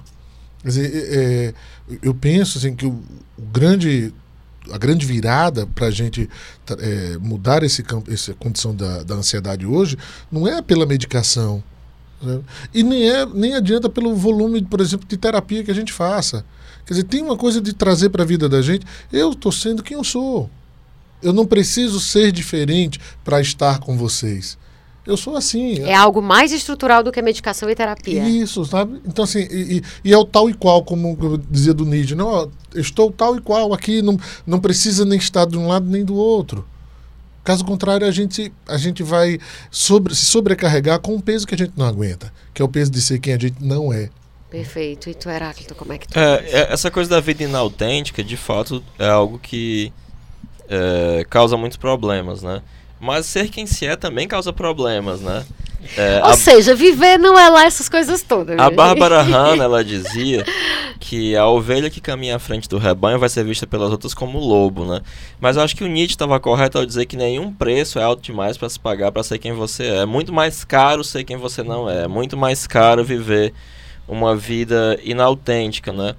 Speaker 3: Quer dizer, é, é eu penso assim, que o, o grande a grande virada para a gente é, mudar esse campo, essa condição da, da ansiedade hoje não é pela medicação. Né? E nem, é, nem adianta pelo volume, por exemplo, de terapia que a gente faça. Quer dizer, tem uma coisa de trazer para a vida da gente. Eu estou sendo quem eu sou. Eu não preciso ser diferente para estar com vocês. Eu sou assim.
Speaker 1: É algo mais estrutural do que medicação e terapia.
Speaker 3: Isso, sabe? Então, assim, e, e é o tal e qual, como eu dizia do Nietzsche. Não, ó, estou tal e qual aqui, não, não precisa nem estar de um lado nem do outro. Caso contrário, a gente, a gente vai sobre, se sobrecarregar com um peso que a gente não aguenta, que é o peso de ser quem a gente não é.
Speaker 1: Perfeito. E tu, Heráclito, como é que tu
Speaker 2: é, é, Essa coisa da vida inautêntica, de fato, é algo que é, causa muitos problemas, né? Mas ser quem se é também causa problemas, né?
Speaker 1: É, Ou a, seja, viver não é lá essas coisas todas.
Speaker 2: A Bárbara (laughs) Hanna, ela dizia que a ovelha que caminha à frente do rebanho vai ser vista pelas outras como lobo, né? Mas eu acho que o Nietzsche estava correto ao dizer que nenhum preço é alto demais para se pagar para ser quem você é. É muito mais caro ser quem você não é. É muito mais caro viver uma vida inautêntica, né?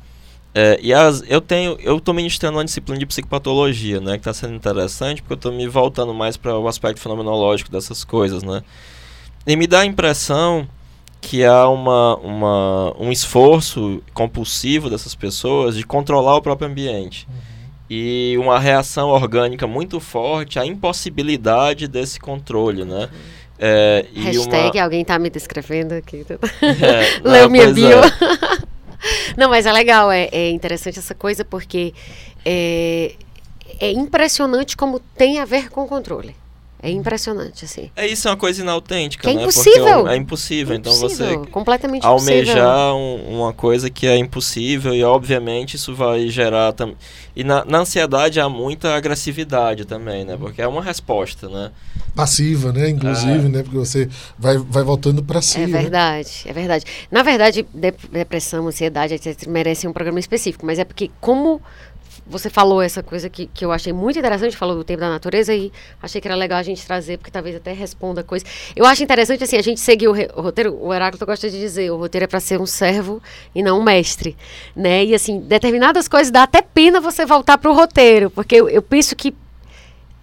Speaker 2: É, e as, eu tenho, eu estou ministrando uma disciplina de psicopatologia, né, que está sendo interessante porque eu estou me voltando mais para o aspecto fenomenológico dessas coisas, né? E me dá a impressão que há uma, uma, um esforço compulsivo dessas pessoas de controlar o próprio ambiente. Uhum. E uma reação orgânica muito forte à impossibilidade desse controle, né? Uhum.
Speaker 1: É, Hashtag uma... alguém tá me descrevendo aqui. É, (laughs) Leu minha bio. É. não, mas é legal, é, é interessante essa coisa porque é, é impressionante como tem a ver com controle. É impressionante, assim.
Speaker 2: É isso, é uma coisa inautêntica,
Speaker 1: que é
Speaker 2: né?
Speaker 1: Impossível.
Speaker 2: é impossível. Então
Speaker 1: impossível. você completamente
Speaker 2: almejar um, uma coisa que é impossível e obviamente isso vai gerar também. E na, na, ansiedade há muita agressividade também, né? Porque é uma resposta, né?
Speaker 3: Passiva, né? Inclusive, é. né? Porque você vai, vai voltando para si.
Speaker 1: É
Speaker 3: né?
Speaker 1: verdade, né? é verdade. Na verdade, depressão, ansiedade, etc., merecem um programa específico, mas é porque como você falou essa coisa que, que eu achei muito interessante, falou do tempo da natureza e achei que era legal a gente trazer, porque talvez até responda coisa. Eu acho interessante, assim, a gente seguir o, o roteiro, o Heráclito gosta de dizer, o roteiro é para ser um servo e não um mestre, né? E, assim, determinadas coisas dá até pena você voltar para o roteiro, porque eu, eu penso que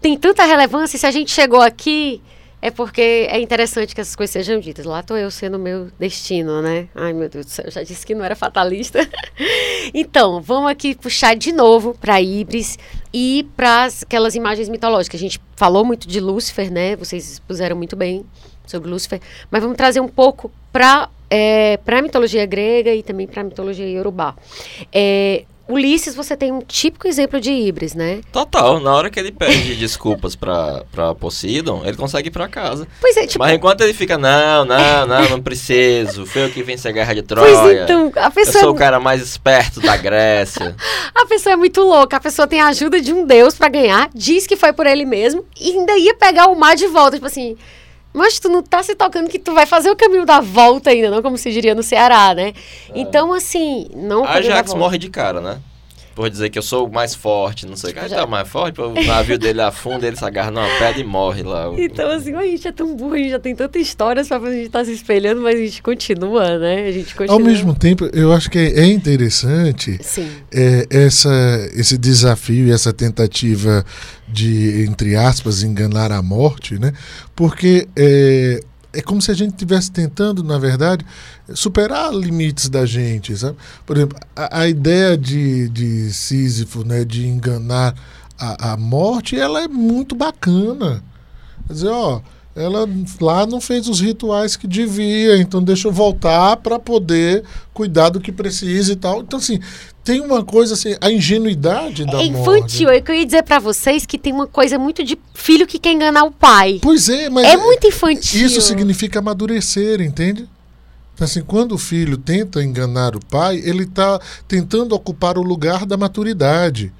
Speaker 1: tem tanta relevância, se a gente chegou aqui é porque é interessante que essas coisas sejam ditas. Lá estou eu sendo meu destino, né? Ai, meu Deus do céu, eu já disse que não era fatalista. (laughs) então, vamos aqui puxar de novo para Ibris e para aquelas imagens mitológicas. A gente falou muito de Lúcifer, né? Vocês expuseram muito bem sobre Lúcifer, mas vamos trazer um pouco para é, a mitologia grega e também para a mitologia iorubá. É, Ulisses, você tem um típico exemplo de Ibris, né?
Speaker 2: Total. Na hora que ele pede (laughs) desculpas pra, pra Poseidon, ele consegue ir pra casa.
Speaker 1: Pois é, tipo...
Speaker 2: Mas enquanto ele fica, não, não, não, não preciso. Foi eu que venci a guerra de (laughs) Troia. Pois então, a pessoa... Eu sou o cara mais esperto da Grécia. (laughs)
Speaker 1: a pessoa é muito louca. A pessoa tem a ajuda de um deus para ganhar, diz que foi por ele mesmo e ainda ia pegar o mar de volta. Tipo assim... Mas tu não tá se tocando que tu vai fazer o caminho da volta ainda, não como se diria no Ceará, né? É. Então, assim, não.
Speaker 2: A Ajax morre de cara, né? Por dizer que eu sou o mais forte, não sei o que. Ah,
Speaker 1: já-
Speaker 2: tá mais forte, o navio dele afunda, ele se agarra numa pedra e morre lá.
Speaker 1: Então, assim, a gente é tão burro, a gente já tem tanta história só pra gente estar se espelhando, mas a gente continua, né? A gente continua.
Speaker 3: Ao mesmo tempo, eu acho que é interessante
Speaker 1: Sim.
Speaker 3: é, essa, esse desafio e essa tentativa de, entre aspas, enganar a morte, né? Porque é, é como se a gente estivesse tentando, na verdade, superar limites da gente, sabe? Por exemplo, a, a ideia de, de Sísifo, né, de enganar a, a morte, ela é muito bacana. Quer dizer, ó, ela lá não fez os rituais que devia, então deixa eu voltar para poder cuidar do que precisa e tal. Então, assim, tem uma coisa assim, a ingenuidade da
Speaker 1: É infantil. É que eu ia dizer pra vocês que tem uma coisa muito de filho que quer enganar o pai.
Speaker 3: Pois é, mas
Speaker 1: É muito infantil.
Speaker 3: isso significa amadurecer, entende? Então, assim, quando o filho tenta enganar o pai, ele está tentando ocupar o lugar da maturidade.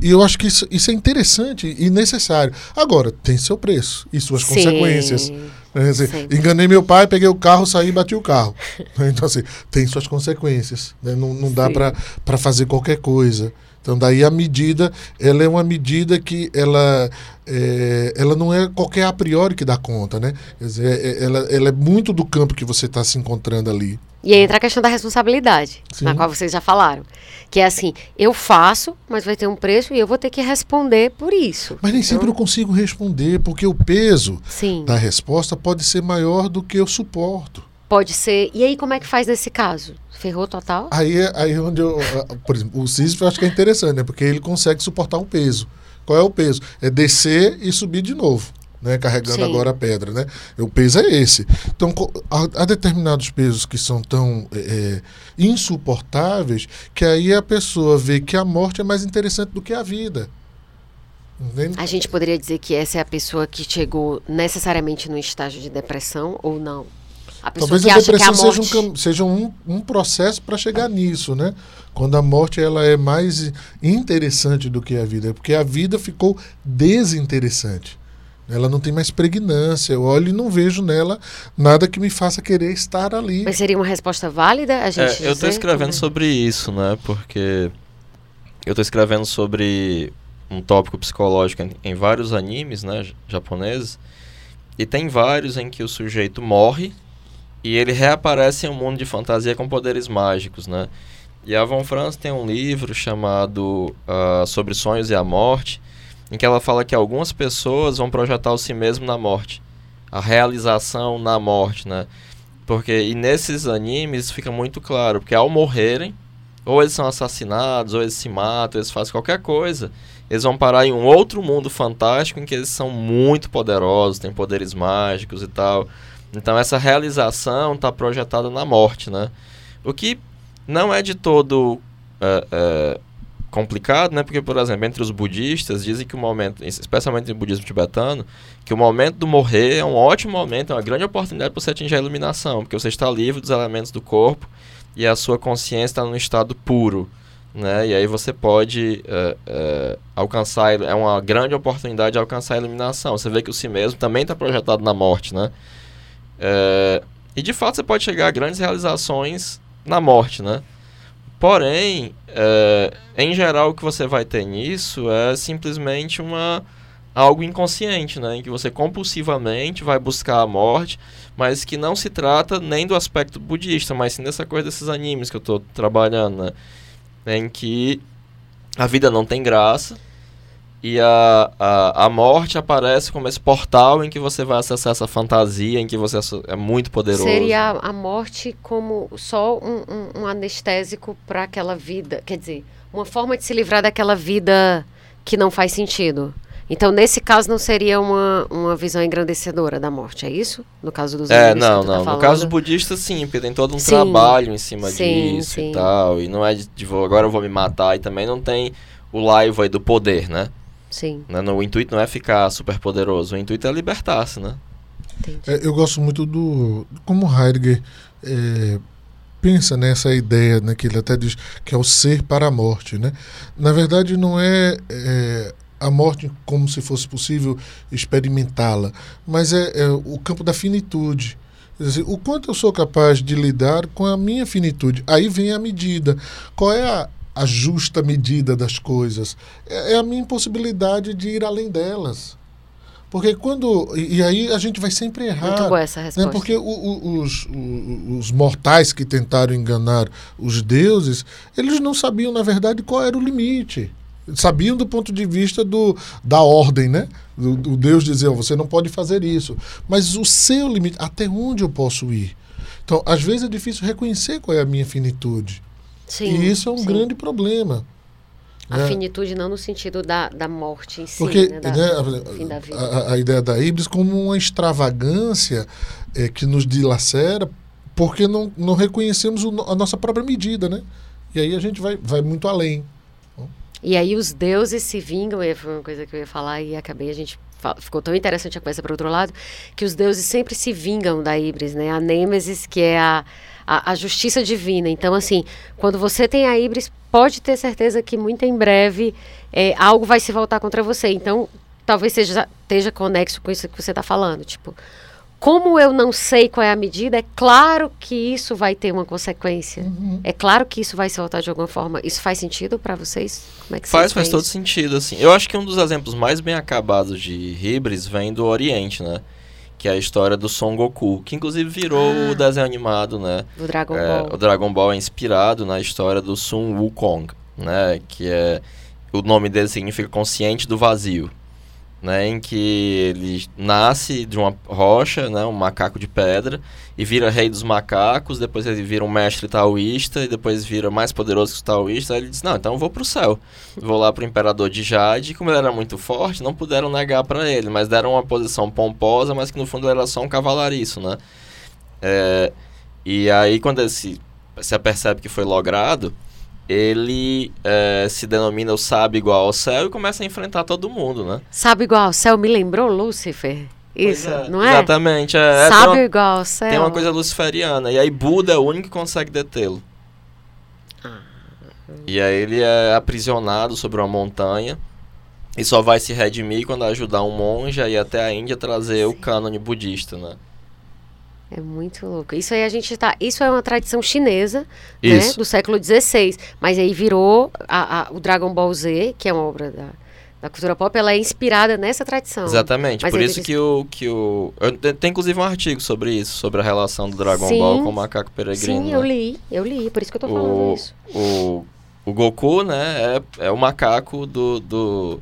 Speaker 3: E eu acho que isso, isso é interessante e necessário. Agora, tem seu preço e suas
Speaker 1: Sim.
Speaker 3: consequências. Né, assim, enganei meu pai, peguei o carro, saí e bati o carro. (laughs) Então, assim, tem suas consequências. né? Não, não dá para fazer qualquer coisa. Então, daí a medida, ela é uma medida que ela, é, ela não é qualquer a priori que dá conta, né? Quer dizer, é- ela, ela é muito do campo que você está se encontrando ali.
Speaker 1: E aí entra a questão da responsabilidade,
Speaker 3: Sim.
Speaker 1: na qual vocês já falaram. Que é assim, eu faço, mas vai ter um preço e eu vou ter que responder por isso.
Speaker 3: Mas nem sempre eu consigo responder, porque o peso
Speaker 1: Sim,
Speaker 3: da resposta pode ser maior do que eu suporto.
Speaker 1: Pode ser. E aí, como é que faz nesse caso? Ferrou total?
Speaker 3: Aí é aí é onde eu. ah, Por exemplo, o Sísifo eu acho que é interessante, né? Porque ele consegue suportar um peso. Qual é o peso? É descer e subir de novo. Né, carregando
Speaker 1: Sim.
Speaker 3: agora a pedra, né? O peso é esse. Então, há, há determinados pesos que são tão é, insuportáveis que aí a pessoa vê que a morte é mais interessante do que a vida. Entende?
Speaker 1: A gente poderia dizer que essa é a pessoa que chegou necessariamente no estágio de depressão ou não? A pessoa
Speaker 3: Talvez
Speaker 1: que
Speaker 3: a
Speaker 1: acha que a
Speaker 3: depressão
Speaker 1: morte...
Speaker 3: seja, um, seja um, um processo para chegar nisso, né? Quando a morte ela é mais interessante do que a vida, porque a vida ficou desinteressante. Ela não tem mais pregnância. Eu olho e não vejo nela nada que me faça querer estar ali.
Speaker 1: Mas seria uma resposta válida a gente
Speaker 2: É, eu estou escrevendo
Speaker 1: é?
Speaker 2: sobre isso, né? Porque eu estou escrevendo sobre um tópico psicológico em, em vários animes, né, japoneses, e tem vários em que o sujeito morre e ele reaparece em um mundo de fantasia com poderes mágicos, né? E a Von Franz tem um livro chamado ah, Sobre Sonhos e a Morte, em que ela fala que algumas pessoas vão projetar o si mesmo na morte, a realização na morte, né? Porque e nesses animes fica muito claro, porque ao morrerem, ou eles são assassinados, ou eles se matam, eles fazem qualquer coisa, eles vão parar em um outro mundo fantástico em que eles são muito poderosos, têm poderes mágicos e tal. Então essa realização está projetada na morte, né? O que não é de todo é, é, complicado, né? Porque, por exemplo, entre os budistas dizem que o momento, especialmente no budismo tibetano, que o momento do morrer é um ótimo momento, é uma grande oportunidade para você atingir a iluminação, porque você está livre dos elementos do corpo e a sua consciência está num estado puro, né? E aí você pode é, é, alcançar, é uma grande oportunidade de alcançar a iluminação. Você vê que o si mesmo também está projetado na morte, né? É, e de fato você pode chegar a grandes realizações na morte, né? Porém, é, em geral, o que você vai ter nisso é simplesmente uma algo inconsciente, né? Em que você compulsivamente vai buscar a morte, mas que não se trata nem do aspecto budista, mas sim dessa coisa desses animes que eu estou trabalhando, né? Em que a vida não tem graça e a, a, a morte aparece como esse portal em que você vai acessar essa fantasia, em que você é muito poderoso.
Speaker 1: Seria a, a morte como só um, um- um anestésico para aquela vida, quer dizer, uma forma de se livrar daquela vida que não faz sentido. Então, nesse caso, não seria uma, uma visão engrandecedora da morte, é isso? No caso dos
Speaker 2: É, não,
Speaker 1: tá
Speaker 2: não. no
Speaker 1: falando?
Speaker 2: caso dos budistas, sim, porque tem todo um
Speaker 1: Sim.
Speaker 2: trabalho em cima
Speaker 1: Sim,
Speaker 2: disso
Speaker 1: sim.
Speaker 2: e tal. E não é de, de agora eu vou me matar. E também não tem o laivo aí do poder, né?
Speaker 1: Sim,
Speaker 2: Né, no- O intuito não é ficar super poderoso, o intuito é libertar-se, né?
Speaker 3: É, eu gosto muito do. Como Heidegger é, pensa nessa ideia, né, que ele até diz que é o ser para a morte. Né? Na verdade, não é, é, a morte como se fosse possível experimentá-la, mas é, é o campo da finitude. Quer dizer, o quanto eu sou capaz de lidar com a minha finitude. Aí vem a medida. Qual é a, a justa medida das coisas. É, é a minha impossibilidade de ir além delas. Porque quando. E, aí a gente vai sempre errar.
Speaker 1: Muito boa essa né? resposta.
Speaker 3: Né? Porque o, o, os, o, os mortais que tentaram enganar os deuses, eles não sabiam, na verdade, qual era o limite. Sabiam do ponto de vista do, da ordem, né? Do Deus oh, você não pode fazer isso. Mas o seu limite, até onde eu posso ir? Então, às vezes é difícil reconhecer qual é a minha finitude. Sim, e isso é um sim. grande problema.
Speaker 1: A né? finitude não no sentido da, da morte em si,
Speaker 3: Porque,
Speaker 1: né? Da,
Speaker 3: né, a, a, a, ideia da híbris como uma extravagância é, que nos dilacera porque não, não reconhecemos o, a nossa própria medida, né? E aí a gente vai, vai muito além.
Speaker 1: E aí os deuses se vingam, e foi uma coisa que eu ia falar e acabei, a gente ficou tão interessante a conversa para outro lado, que os deuses sempre se vingam da Ibris, né? A Nêmesis, que é a, a, a, justiça divina. Então, assim, quando você tem a Ibris, pode ter certeza que muito em breve é, algo vai se voltar contra você. Então, talvez seja, esteja conexo com isso que você está falando. Tipo, como eu não sei qual é a medida, é claro que isso vai ter uma consequência. Uhum. É claro que isso vai se voltar de alguma forma. Isso faz sentido para vocês?
Speaker 2: Como é que faz, faz todo sentido, assim. Eu acho que um dos exemplos mais bem acabados de Hibris vem do Oriente, né? Que é a história do Son Goku, que inclusive virou ah, o desenho animado, né?
Speaker 1: O Dragon
Speaker 2: é,
Speaker 1: Ball.
Speaker 2: O Dragon Ball é inspirado na história do Sun Wukong, né? Que é... O nome dele significa consciente do vazio né, em que ele nasce de uma rocha, né, um macaco de pedra, e vira rei dos macacos, depois ele vira um mestre taoísta, e depois vira mais poderoso que os taoístas, aí ele diz, não, então eu vou para o céu. Vou lá para o imperador de Jade, e como ele era muito forte, não puderam negar para ele, mas deram uma posição pomposa, mas que no fundo era só um cavalariço, né. É, e aí quando ele se, se apercebe que foi logrado, ele é, se denomina o sábio igual ao céu e começa a enfrentar todo mundo, né?
Speaker 1: Sábio igual ao céu me lembrou Lúcifer. Isso, é, não é?
Speaker 2: Exatamente. É,
Speaker 1: é sábio uma, igual ao céu.
Speaker 2: Tem uma coisa luciferiana. E aí Buda é o único que consegue detê-lo. Ah. E aí ele é aprisionado sobre uma montanha e só vai se redimir quando ajudar um monge a ir até a Índia trazer Sim. o cânone budista, né?
Speaker 1: É muito louco. Isso aí a gente tá. Isso é uma tradição chinesa, né, do século XVI. Mas aí virou a, a, o Dragon Ball Z, que é uma obra da, da cultura pop, ela é inspirada nessa tradição.
Speaker 2: Exatamente. Mas por isso que o que o eu, tem inclusive um artigo sobre isso, sobre a relação do Dragon Sim. Ball com o macaco peregrino.
Speaker 1: Sim,
Speaker 2: né?
Speaker 1: eu li, eu li, por isso que eu tô falando
Speaker 2: o,
Speaker 1: isso.
Speaker 2: O, o Goku, né, é, é o macaco do, do,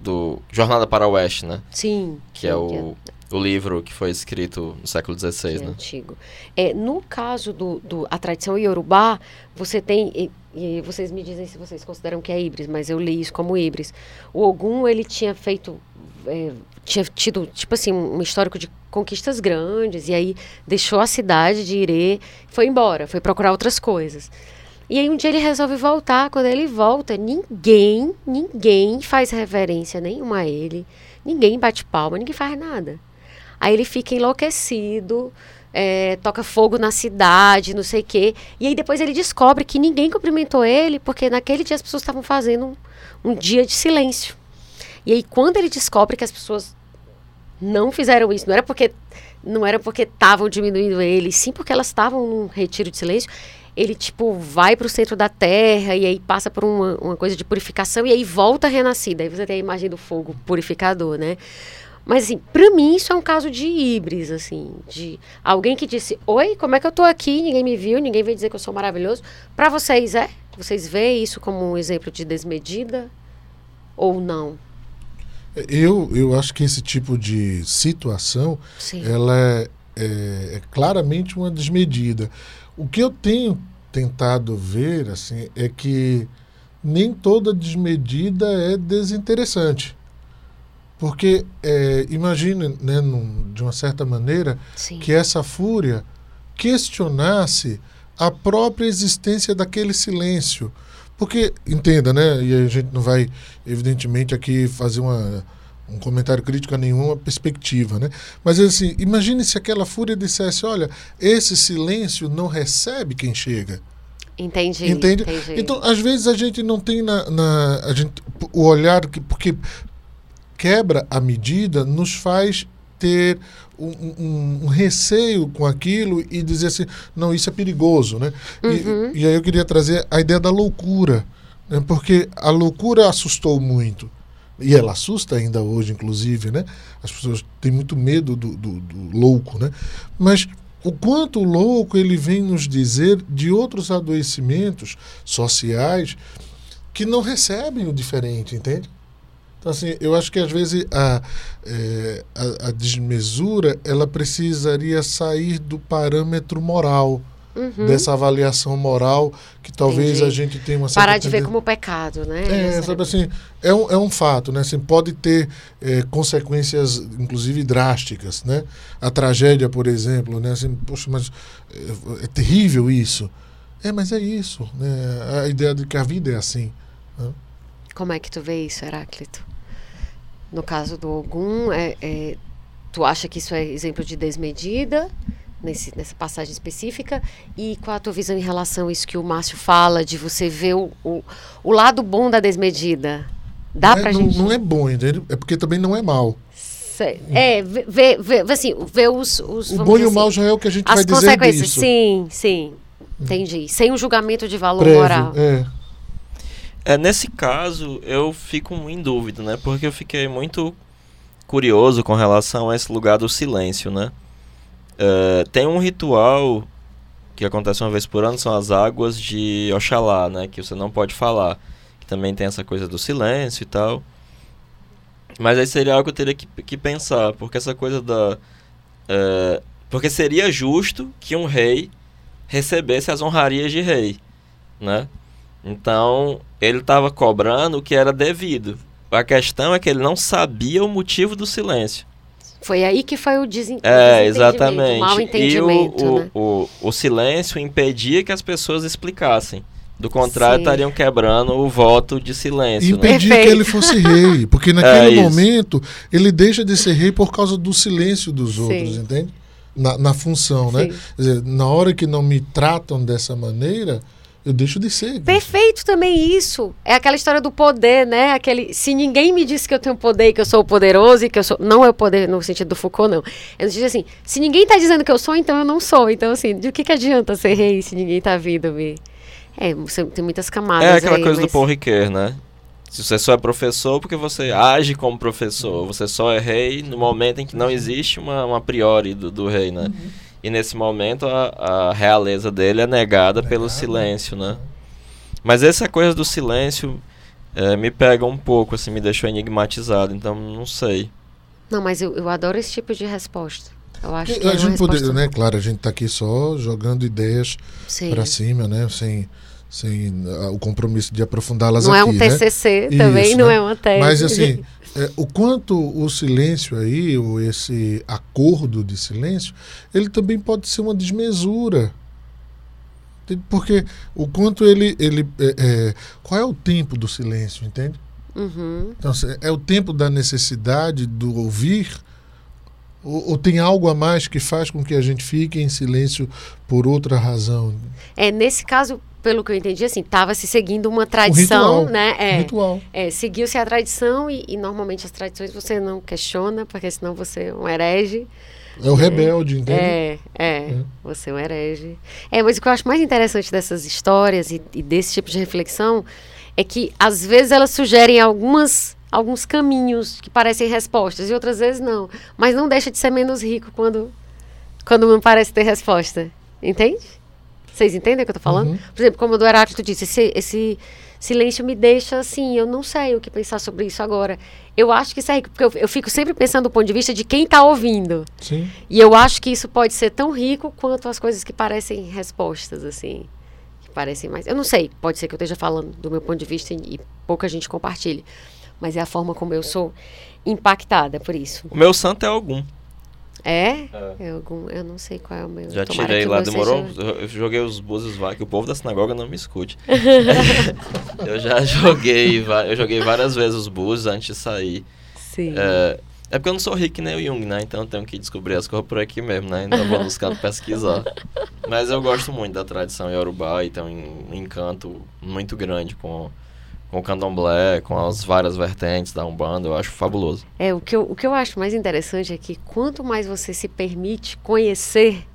Speaker 2: do Jornada para o Oeste, né?
Speaker 1: Sim.
Speaker 2: Que é sim, é o é o livro que foi escrito no século XVI, é né?
Speaker 1: Antigo. É, no caso do, do a tradição iorubá, você tem e, e, vocês me dizem se vocês consideram que é híbris, mas eu li isso como híbris. O Ogum ele tinha feito é, tinha tido tipo assim um histórico de conquistas grandes e aí deixou a cidade de Irê, foi embora, foi procurar outras coisas. E aí um dia ele resolve voltar. Quando ele volta, ninguém, ninguém faz reverência nenhuma a ele. Ninguém bate palma, ninguém faz nada. Aí ele fica enlouquecido, é, toca fogo na cidade, não sei o quê. E aí depois ele descobre que ninguém cumprimentou ele, porque naquele dia as pessoas estavam fazendo um, um dia de silêncio. E aí quando ele descobre que as pessoas não fizeram isso, não era porque não era porque estavam diminuindo ele, sim porque elas estavam num retiro de silêncio. Ele, tipo, vai para o centro da terra e aí passa por uma, uma coisa de purificação e aí volta renascida. Aí você tem a imagem do fogo purificador, né? Mas, assim, pra mim isso é um caso de híbris, assim, de alguém que disse, oi, como é que eu tô aqui, ninguém me viu, ninguém veio dizer que eu sou maravilhoso. Para vocês, é? Vocês veem isso como um exemplo de desmedida ou não?
Speaker 3: Eu, eu acho que esse tipo de situação, Sim. ela é, é, é claramente uma desmedida. O que eu tenho tentado ver, assim, é que nem toda desmedida é desinteressante. Porque é, imagine, né, num, de uma certa maneira, Sim. que essa fúria questionasse a própria existência daquele silêncio. Porque, entenda, né? E a gente não vai, evidentemente, aqui fazer uma, um comentário crítico a nenhuma perspectiva, né? Mas assim, imagine se aquela fúria dissesse, olha, esse silêncio não recebe quem chega.
Speaker 1: Entendi. Entendi.
Speaker 3: Então, às vezes a gente não tem na, na a gente, o olhar que porque quebra a medida nos faz ter um, um, um, receio com aquilo e dizer assim, não, isso é perigoso, né? Uhum. E, e, aí eu queria trazer a ideia da loucura, né? porque a loucura assustou muito. E ela assusta ainda hoje, inclusive, né? As pessoas têm muito medo do, do, do louco, né? Mas o quanto o louco ele vem nos dizer de outros adoecimentos sociais que não recebem o diferente, entende? Então, assim, eu acho que às vezes a, é, a, a, desmesura ela precisaria sair do parâmetro moral uhum. dessa avaliação moral que talvez Entendi. a gente tenha uma
Speaker 1: certa Parar de ver como pecado, né?
Speaker 3: É, sabe assim, é um, é um fato, né? Assim, pode ter é, consequências, inclusive drásticas, né? A tragédia, por exemplo, né? Assim, poxa, mas é, é terrível isso. É, mas é isso, né? A ideia de que a vida é assim. Né?
Speaker 1: Como é que tu vê isso, Heráclito? No caso do Ogum, é, é, tu acha que isso é exemplo de desmedida? nesse, nessa passagem específica e qual a tua visão em relação a isso que o Márcio fala, de você ver o, o, o lado bom da desmedida? Dá
Speaker 3: não
Speaker 1: pra
Speaker 3: é,
Speaker 1: gente...
Speaker 3: Não, é bom, entendeu? É porque também não é mal.
Speaker 1: É, ver, ver, assim, ver os, os
Speaker 3: O bom e o mal já é o que a gente vai dizer consequências.
Speaker 1: Disso. Sim, sim. Entendi. Sem um julgamento de valor Prévio, moral.
Speaker 3: É.
Speaker 2: é. Nesse caso, eu fico em dúvida, né? Porque eu fiquei muito curioso com relação a esse lugar do silêncio, né? Uh, tem um ritual que acontece uma vez por ano, são as águas de Oxalá, né? Que você não pode falar. Que também tem essa coisa do silêncio e tal. Mas aí seria algo que eu teria que, que pensar, porque essa coisa da. Uh, porque seria justo que um rei recebesse as honrarias de rei, né? Então, ele estava cobrando o que era devido. A questão é que ele não sabia o motivo do silêncio.
Speaker 1: Foi aí que foi o desen
Speaker 2: é, exatamente. o
Speaker 1: mal entendimento.
Speaker 2: E o,
Speaker 1: né?
Speaker 2: o, o, o, silêncio impedia que as pessoas explicassem. Do contrário, Sim. estariam quebrando o voto de silêncio.
Speaker 3: Impedir né? que ele fosse rei. Porque (laughs) naquele é momento ele deixa de ser rei por causa do silêncio dos outros, Sim. entende? Na, na função, né? Sim. né? Quer dizer, na hora que não me tratam dessa maneira, eu deixo de ser.
Speaker 1: Perfeito também isso. É aquela história do poder, né? Aquele, se ninguém me disse que eu tenho poder, que eu sou poderoso e que eu sou, não é o poder no sentido do Foucault não. É no sentido assim, se ninguém está dizendo que eu sou, então eu não sou. Então assim, de que que adianta ser rei se ninguém está vindo me É, tem muitas camadas
Speaker 2: É aquela
Speaker 1: aí,
Speaker 2: coisa
Speaker 1: mas...
Speaker 2: do Paul Ricoeur, né? Se você só é professor porque você age como professor, você só é rei no momento em que não existe uma, uma priori do, do rei, né? Uhum. E nesse momento a, a realeza dele é negada Negado. pelo silêncio, né? Mas essa coisa do silêncio é, me pega um pouco, assim, me deixou enigmatizado, então não sei.
Speaker 1: Não, mas eu, eu adoro esse tipo de resposta. Eu acho que
Speaker 3: a
Speaker 1: é
Speaker 3: gente poder, né? Claro, a gente está aqui só jogando ideias para cima, né? Sem, sem uh, o compromisso de aprofundá-las aqui.
Speaker 1: Não é um TCC
Speaker 3: né?
Speaker 1: também,
Speaker 3: Isso,
Speaker 1: não
Speaker 3: né?
Speaker 1: é uma tese.
Speaker 3: Mas assim, (laughs) é, o quanto o silêncio aí, ou esse acordo de silêncio, ele também pode ser uma desmesura. Porque o quanto ele. ele é, é, qual é o tempo do silêncio, entende?
Speaker 1: Uhum.
Speaker 3: Então, é o tempo da necessidade do ouvir? Ou, ou, tem algo a mais que faz com que a gente fique em silêncio por outra razão?
Speaker 1: É, nesse caso, pelo que eu entendi, assim, estava se seguindo uma tradição,
Speaker 3: um ritual,
Speaker 1: né?
Speaker 3: É, um ritual.
Speaker 1: é seguiu-se a tradição e, e, normalmente as tradições você não questiona, porque senão você é um herege.
Speaker 3: É o rebelde, entende?
Speaker 1: É, é, é, você é um herege. É, mas o que eu acho mais interessante dessas histórias e, e desse tipo de reflexão é que às vezes elas sugerem algumas alguns caminhos que parecem respostas e outras vezes não. Mas não deixa de ser menos rico quando quando não parece ter resposta. Entende? Vocês entendem o que eu tô falando? Uhum. Por exemplo, como o do Heráclito disse, esse, esse, silêncio me deixa assim, eu não sei o que pensar sobre isso agora. Eu acho que isso é rico, porque eu, eu fico sempre pensando do ponto de vista de quem está ouvindo.
Speaker 3: Sim.
Speaker 1: E eu acho que isso pode ser tão rico quanto as coisas que parecem respostas, assim. Que parecem mais. Eu não sei, pode ser que eu esteja falando do meu ponto de vista e, e pouca gente compartilhe. Mas é a forma como eu sou impactada por isso.
Speaker 2: O meu santo é algum.
Speaker 1: É? é. algum, eu não sei qual é o meu.
Speaker 2: Já Tomara tirei lá, demorou. Seja... Eu joguei os búzios que o povo da sinagoga não me escute. (laughs) eu já joguei, eu joguei várias vezes os búzios antes de sair.
Speaker 1: Sim.
Speaker 2: É, é porque eu não sou rico nem o Jung, né? Então eu tenho que descobrir as coisas por aqui mesmo, né? Então vou buscar pesquisar. Mas eu gosto muito da tradição iorubá e tem um encanto muito grande com com o candomblé, com as várias vertentes da Umbanda, eu acho fabuloso.
Speaker 1: É, o que eu, o que eu acho mais interessante é que quanto mais você se permite conhecer,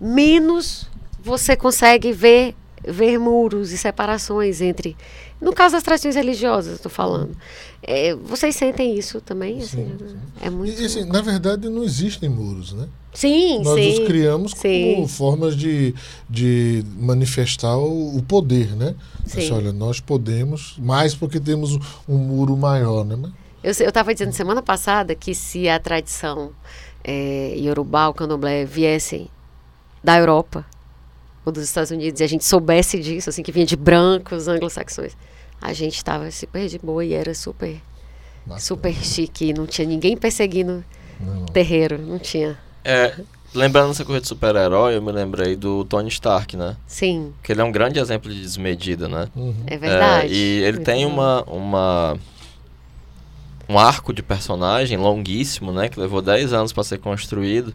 Speaker 1: menos você consegue ver ver muros e separações entre. No caso das tradições religiosas, estou falando. É, vocês sentem isso também? Assim,
Speaker 3: Sim, sim.
Speaker 1: É muito.
Speaker 3: E, assim, na verdade, não existem muros, né?
Speaker 1: sim,
Speaker 3: Nós
Speaker 1: sim.
Speaker 3: os criamos
Speaker 1: sim.
Speaker 3: como formas de, de manifestar o, o poder, né?
Speaker 1: Sim.
Speaker 3: Assim, olha, nós podemos, mais porque temos um, muro maior, né?
Speaker 1: Eu estava dizendo semana passada que se a tradição é, Yorubá, o candomblé, viessem da Europa ou dos Estados Unidos e a gente soubesse disso, assim, que vinha de brancos, anglo-saxões, a gente estava super de boa e era super,
Speaker 3: Bacana.
Speaker 1: super chique. Não tinha ninguém perseguindo
Speaker 3: Não.
Speaker 1: terreiro, não tinha.
Speaker 2: É, lembrando dessa coisa de super-herói, eu me lembrei do Tony Stark, né?
Speaker 1: Sim,
Speaker 2: Que ele é um grande exemplo de desmedida, né?
Speaker 3: Uhum.
Speaker 1: é verdade.
Speaker 2: É, e ele tem uma, uma um arco de personagem longuíssimo, né, que levou 10 anos para ser construído,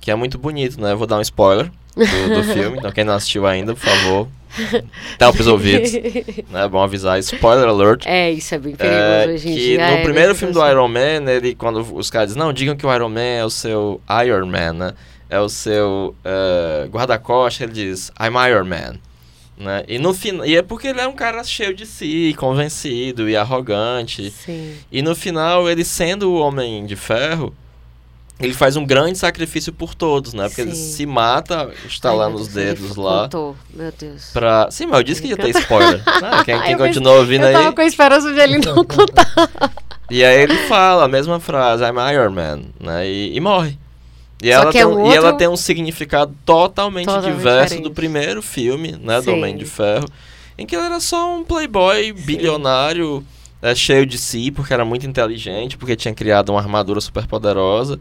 Speaker 2: que é muito bonito, né? Eu vou dar um spoiler do, do (laughs) filme, então quem não assistiu ainda, por favor, tampa os ouvidos, né? É bom avisar, spoiler alert.
Speaker 1: É, isso é bem perigoso
Speaker 2: É,
Speaker 1: em
Speaker 2: que no
Speaker 1: é
Speaker 2: primeiro filme do. Iron Man, ele, quando os caras dizem, não, digam que o Iron Man é o seu Iron Man, né? É o seu eh, guarda-costas, ele diz, I'm Iron Man. Né? E, no fin... e é porque ele é um cara cheio de si, convencido e arrogante.
Speaker 1: Sim.
Speaker 2: E no final, ele sendo o Homem de Ferro, ele faz um grande sacrifício por todos, né? Porque ele
Speaker 1: Sim.
Speaker 2: se mata, estalando os dedos
Speaker 1: ele
Speaker 2: lá.
Speaker 1: Contou, meu Deus.
Speaker 2: Pra... Sim, mas eu disse que ia ter spoiler. Ah, quem quem (laughs)
Speaker 1: Eu
Speaker 2: continua ouvindo
Speaker 1: Eu
Speaker 2: aí.
Speaker 1: tava com a esperança de ele não (laughs) contar.
Speaker 2: E aí ele fala a mesma frase, I'm Iron Man, né? E, e morre. E
Speaker 1: Só
Speaker 2: ela,
Speaker 1: que
Speaker 2: tem
Speaker 1: é
Speaker 2: um,
Speaker 1: um
Speaker 2: e ela
Speaker 1: outro-
Speaker 2: tem um significado totalmente,
Speaker 1: Totalmente
Speaker 2: diverso
Speaker 1: diferente.
Speaker 2: do primeiro filme, né? Do
Speaker 1: Sim.
Speaker 2: Homem de Ferro. Em que ele era só um playboy bilionário, é, cheio de si, porque era muito inteligente, porque tinha criado uma armadura super poderosa.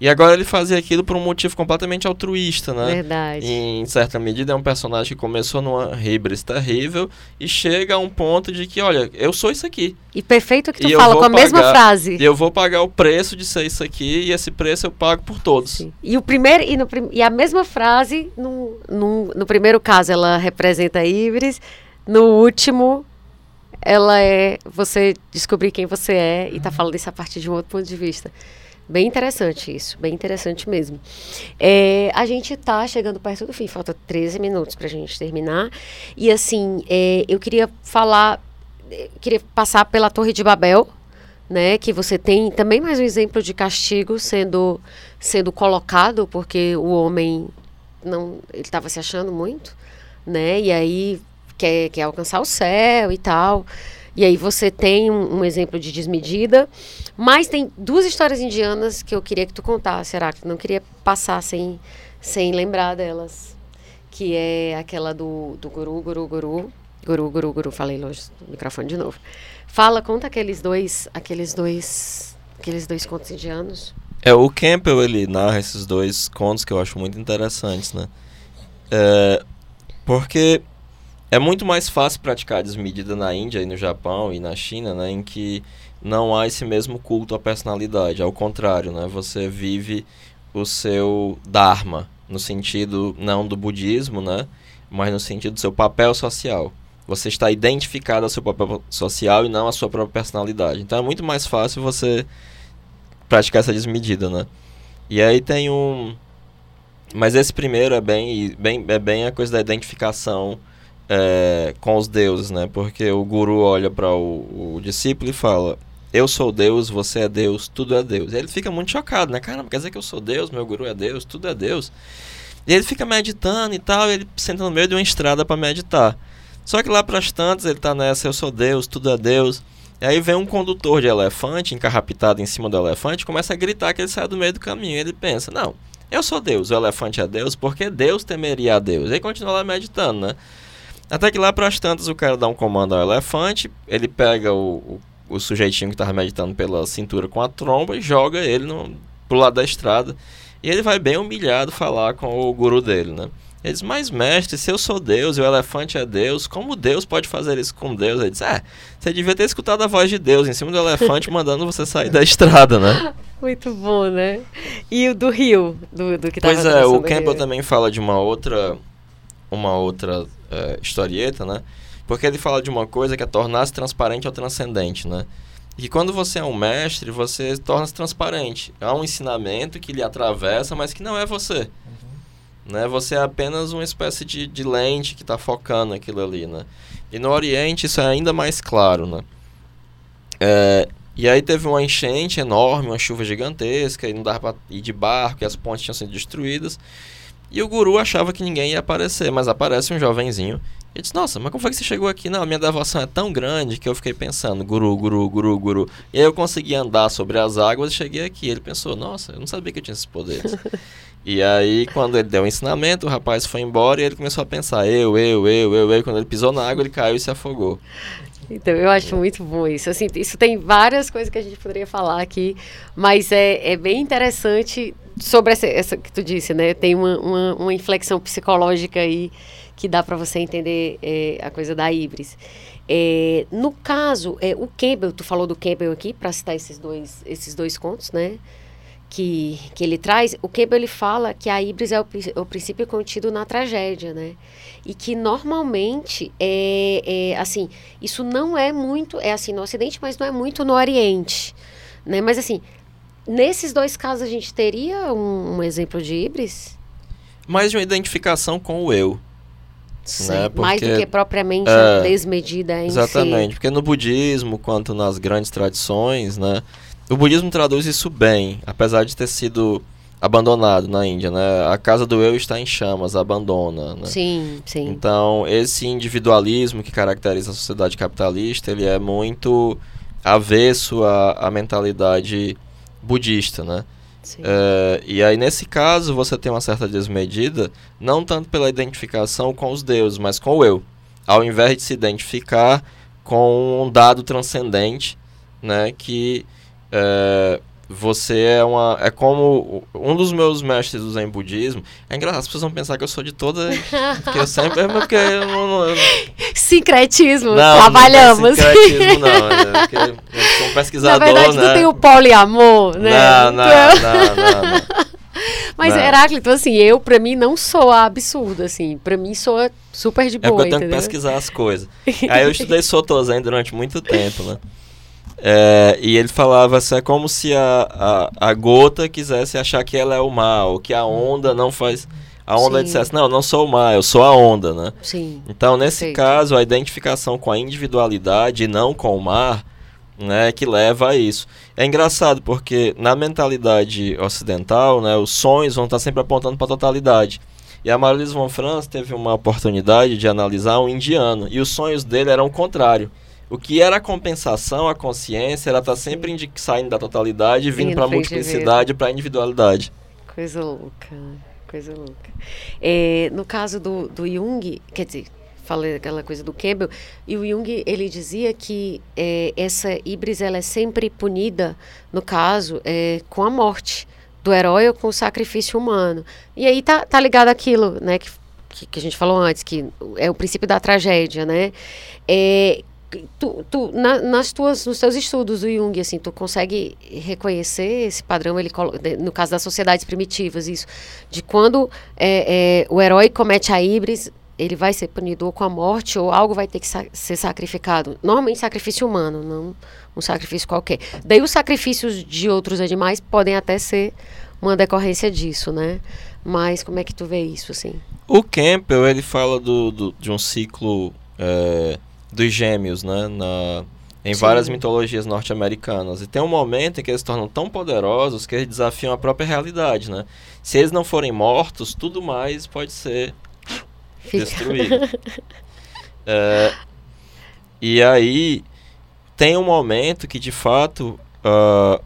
Speaker 2: E agora ele fazia aquilo por um motivo completamente altruísta, né?
Speaker 1: Verdade.
Speaker 2: E, em certa medida é um personagem que começou numa hibris terrível e chega a um ponto de que, olha, eu sou isso aqui.
Speaker 1: E perfeito que tu
Speaker 2: E
Speaker 1: fala com a mesma
Speaker 2: pagar-
Speaker 1: frase.
Speaker 2: E eu vou pagar o preço de ser isso aqui e esse preço eu pago por todos.
Speaker 1: Sim. E o primeiro e, no, e a mesma frase no, no, no primeiro caso ela representa a Ibris, no último ela é você descobrir quem você é e tá falando isso a partir de um outro ponto de vista. Bem interessante isso, bem interessante mesmo. É, a gente tá chegando perto do fim, falta 13 minutos pra gente terminar. E assim, é, eu queria falar, eh, queria passar pela Torre de Babel, né? Que você tem também mais um exemplo de castigo sendo, sendo colocado, porque o homem não ele estava se achando muito, né? E aí quer, quer alcançar o céu e tal. E aí você tem um, um exemplo de desmedida. Mas tem duas histórias indianas que eu queria que tu contasse, Heráclito. Não queria passar sem, sem lembrar delas. Que é aquela do, do guru, guru, guru. Guru, guru, guru. Falei longe do microfone de novo. Fala, conta aqueles dois, aqueles dois, aqueles dois contos indianos.
Speaker 2: É, o Campbell, ele narra esses dois contos que eu acho muito interessantes, né? É, porque é muito mais fácil praticar desmedida na Índia e no Japão e na China, né? Em que não há esse mesmo culto à personalidade. Ao contrário, né? Você vive o seu dharma, no sentido não do budismo, né? Mas no sentido do seu papel social. Você está identificado ao seu papel social e não à sua própria personalidade. Então é muito mais fácil você praticar essa desmedida, né? E aí tem um. Mas esse primeiro é bem, bem, é bem a coisa da identificação é, com os deuses, né? Porque o guru olha para o, o discípulo e fala: Eu sou Deus, você é Deus, tudo é Deus. E ele fica muito chocado, né? Caramba, quer dizer que eu sou Deus, meu guru é Deus, tudo é Deus. E ele fica meditando e tal, e ele senta no meio de uma estrada para meditar. Só que lá pras tantas ele tá nessa: Eu sou Deus, tudo é Deus. E aí vem um condutor de elefante, encarrapitado em cima do elefante, começa a gritar que ele sai do meio do caminho. Ele pensa, não, eu sou Deus, o elefante é Deus, porque Deus temeria a Deus. E aí continua lá meditando, né? Até que lá pras tantas o cara dá um comando ao elefante, ele pega o, o, o sujeitinho que tava meditando pela cintura com a tromba e joga ele no, pro lado da estrada. E ele vai bem humilhado falar com o guru dele, né? Ele diz, mas mestre, se eu sou Deus e o elefante é Deus, como Deus pode fazer isso com Deus? Ele diz, é, você devia ter escutado a voz de Deus em cima do elefante (laughs) mandando você sair da estrada, né?
Speaker 1: Muito bom, né? E o do Rio, do, do que tava
Speaker 2: Pois é, o Campbell
Speaker 1: Rio.
Speaker 2: também fala de uma outra, uma outra é, historieta, né? Porque ele fala de uma coisa que é tornar-se transparente ao transcendente, né? E quando você é um mestre, você torna-se transparente. Há um ensinamento que lhe atravessa, mas que não é você. Né? Você é apenas uma espécie de, de lente que está focando aquilo ali, né? E no Oriente isso é ainda mais claro, né? É, e aí teve uma enchente enorme, uma chuva gigantesca, e não dava para ir de barco, e as pontes tinham sido destruídas. E o guru achava que ninguém ia aparecer, mas aparece um jovenzinho. E disse, nossa, mas como foi que você chegou aqui? Não, a minha devoção é tão grande que eu fiquei pensando, guru, guru, guru, guru. E aí eu consegui andar sobre as águas e cheguei aqui. Ele pensou, nossa, eu não sabia que eu tinha esses poderes. (laughs) e aí, quando ele deu o ensinamento, o rapaz foi embora e ele começou a pensar, eu, eu, eu, eu, eu. Quando ele pisou na água, ele caiu e se afogou.
Speaker 1: Então, eu acho muito bom isso. Assim, isso tem várias coisas que a gente poderia falar aqui, mas é, é bem interessante sobre essa, essa que tu disse, né? Tem uma, uma, uma inflexão psicológica aí que dá para você entender é, a coisa da Ibris. É, no caso, é, o Campbell, tu falou do Campbell aqui, para citar esses dois, esses dois contos, né? Que, que ele traz, o Campbell ele fala que a Ibris é o, o princípio contido na tragédia, né? E que normalmente é, é assim, isso não é muito, é assim no Ocidente, mas não é muito no Oriente, né? Mas assim, nesses dois casos a gente teria um, um exemplo de Ibris?
Speaker 2: Mais de uma identificação com o eu. Né?
Speaker 1: Porque, Mais do que propriamente é, a desmedida em
Speaker 2: Exatamente,
Speaker 1: si.
Speaker 2: porque no budismo, quanto nas grandes tradições, né? O budismo traduz isso bem, apesar de ter sido abandonado na Índia, né? A casa do eu está em chamas, abandona, né?
Speaker 1: Sim, sim.
Speaker 2: Então, esse individualismo que caracteriza a sociedade capitalista, ele é muito avesso à, à mentalidade budista, né? É, e aí, nesse caso, você tem uma certa desmedida, não tanto pela identificação com os deuses, mas com o eu. Ao invés de se identificar com um dado transcendente, né, que é, você é uma. É como um dos meus mestres do Zen Budismo. É engraçado, as pessoas vão pensar que eu sou de toda. que eu sempre. É porque eu não, eu
Speaker 1: Sincretismo, não, trabalhamos. Não,
Speaker 2: sincretismo não. (laughs) É porque eu sou um pesquisador.
Speaker 1: Na verdade,
Speaker 2: né?
Speaker 1: tu tem o poliamor, né?
Speaker 2: Não, não, não, (laughs) não, não.
Speaker 1: Mas, Heráclito, assim, eu, pra mim, não sou absurdo, assim. Pra mim, sou super de boa, É
Speaker 2: porque eu tenho
Speaker 1: entendeu?
Speaker 2: que pesquisar as coisas. (laughs) Aí eu estudei Soto Zen durante muito tempo, né? É, e ele falava assim, é como se a, a, a, gota quisesse achar que ela é o mal, que a onda não faz. A onda Sim. dissesse, não, eu não sou o mar, eu sou a onda, né?
Speaker 1: Sim.
Speaker 2: Então, nesse Perfeito. caso, a identificação com a individualidade e não com o mar, né, que leva a isso. É engraçado porque na mentalidade ocidental, né, os sonhos vão estar sempre apontando para a totalidade. E a Marilise von Franz teve uma oportunidade de analisar um indiano e os sonhos dele eram o contrário. O que era a compensação, a consciência, ela está sempre saindo da totalidade e vindo para a multiplicidade, para a individualidade.
Speaker 1: Coisa louca, coisa louca. É, no caso do, do Jung, quer dizer, falei aquela coisa do Campbell, e o Jung ele dizia que é, essa híbris ela é sempre punida, no caso, é, com a morte do herói ou com o sacrifício humano. E aí tá, tá ligado aquilo, né, que, que, que a gente falou antes, que é o princípio da tragédia, né? É, tu, tu na, nas tuas, nos teus estudos do Jung, assim, tu consegue reconhecer esse padrão, ele no caso das sociedades primitivas, isso, de quando é, é, o herói comete a híbris, ele vai ser punido ou com a morte ou algo vai ter que sa ser sacrificado. Normalmente sacrifício humano, não um sacrifício qualquer. Daí os sacrifícios de outros animais podem até ser uma decorrência disso, né? Mas como é que tu vê isso, assim?
Speaker 2: O Campbell, ele fala do, do de um ciclo... É dos gêmeos, né? Na, em Sim. várias mitologias norte-americanas. E tem um momento em que eles se tornam tão poderosos que eles desafiam a própria realidade, né? Se eles não forem mortos, tudo mais pode ser Fica. destruído. é, e aí tem um momento que de fato uh,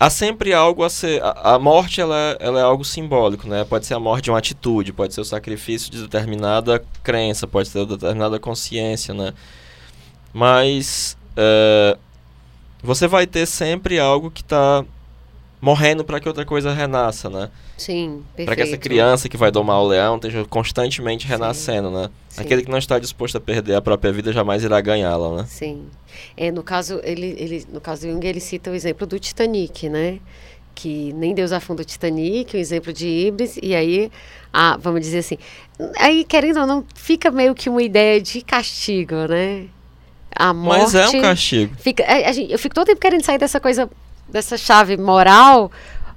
Speaker 2: há sempre algo a ser. A, a morte ela é, ela é, algo simbólico, né? Pode ser a morte de uma atitude, pode ser o sacrifício de determinada crença, pode ser determinada consciência, né? Mas é, você vai ter sempre algo que está morrendo para que outra coisa renasça, né?
Speaker 1: Sim, perfeito.
Speaker 2: Para que essa criança que vai domar o leão esteja constantemente renascendo, Sim. né? Sim. Aquele que não está disposto a perder a própria vida jamais irá ganhá-la, né?
Speaker 1: Sim. É, no caso, ele, ele, no caso do Jung, ele cita o exemplo do Titanic, né? Que nem Deus afunda o Titanic, um exemplo de Ibris, e aí, ah, vamos dizer assim, aí querendo ou não, fica meio que uma ideia de castigo, né? A morte.
Speaker 2: Mas é um castigo.
Speaker 1: Fica, a, é, a gente, eu fico todo tempo querendo sair dessa coisa, dessa chave moral,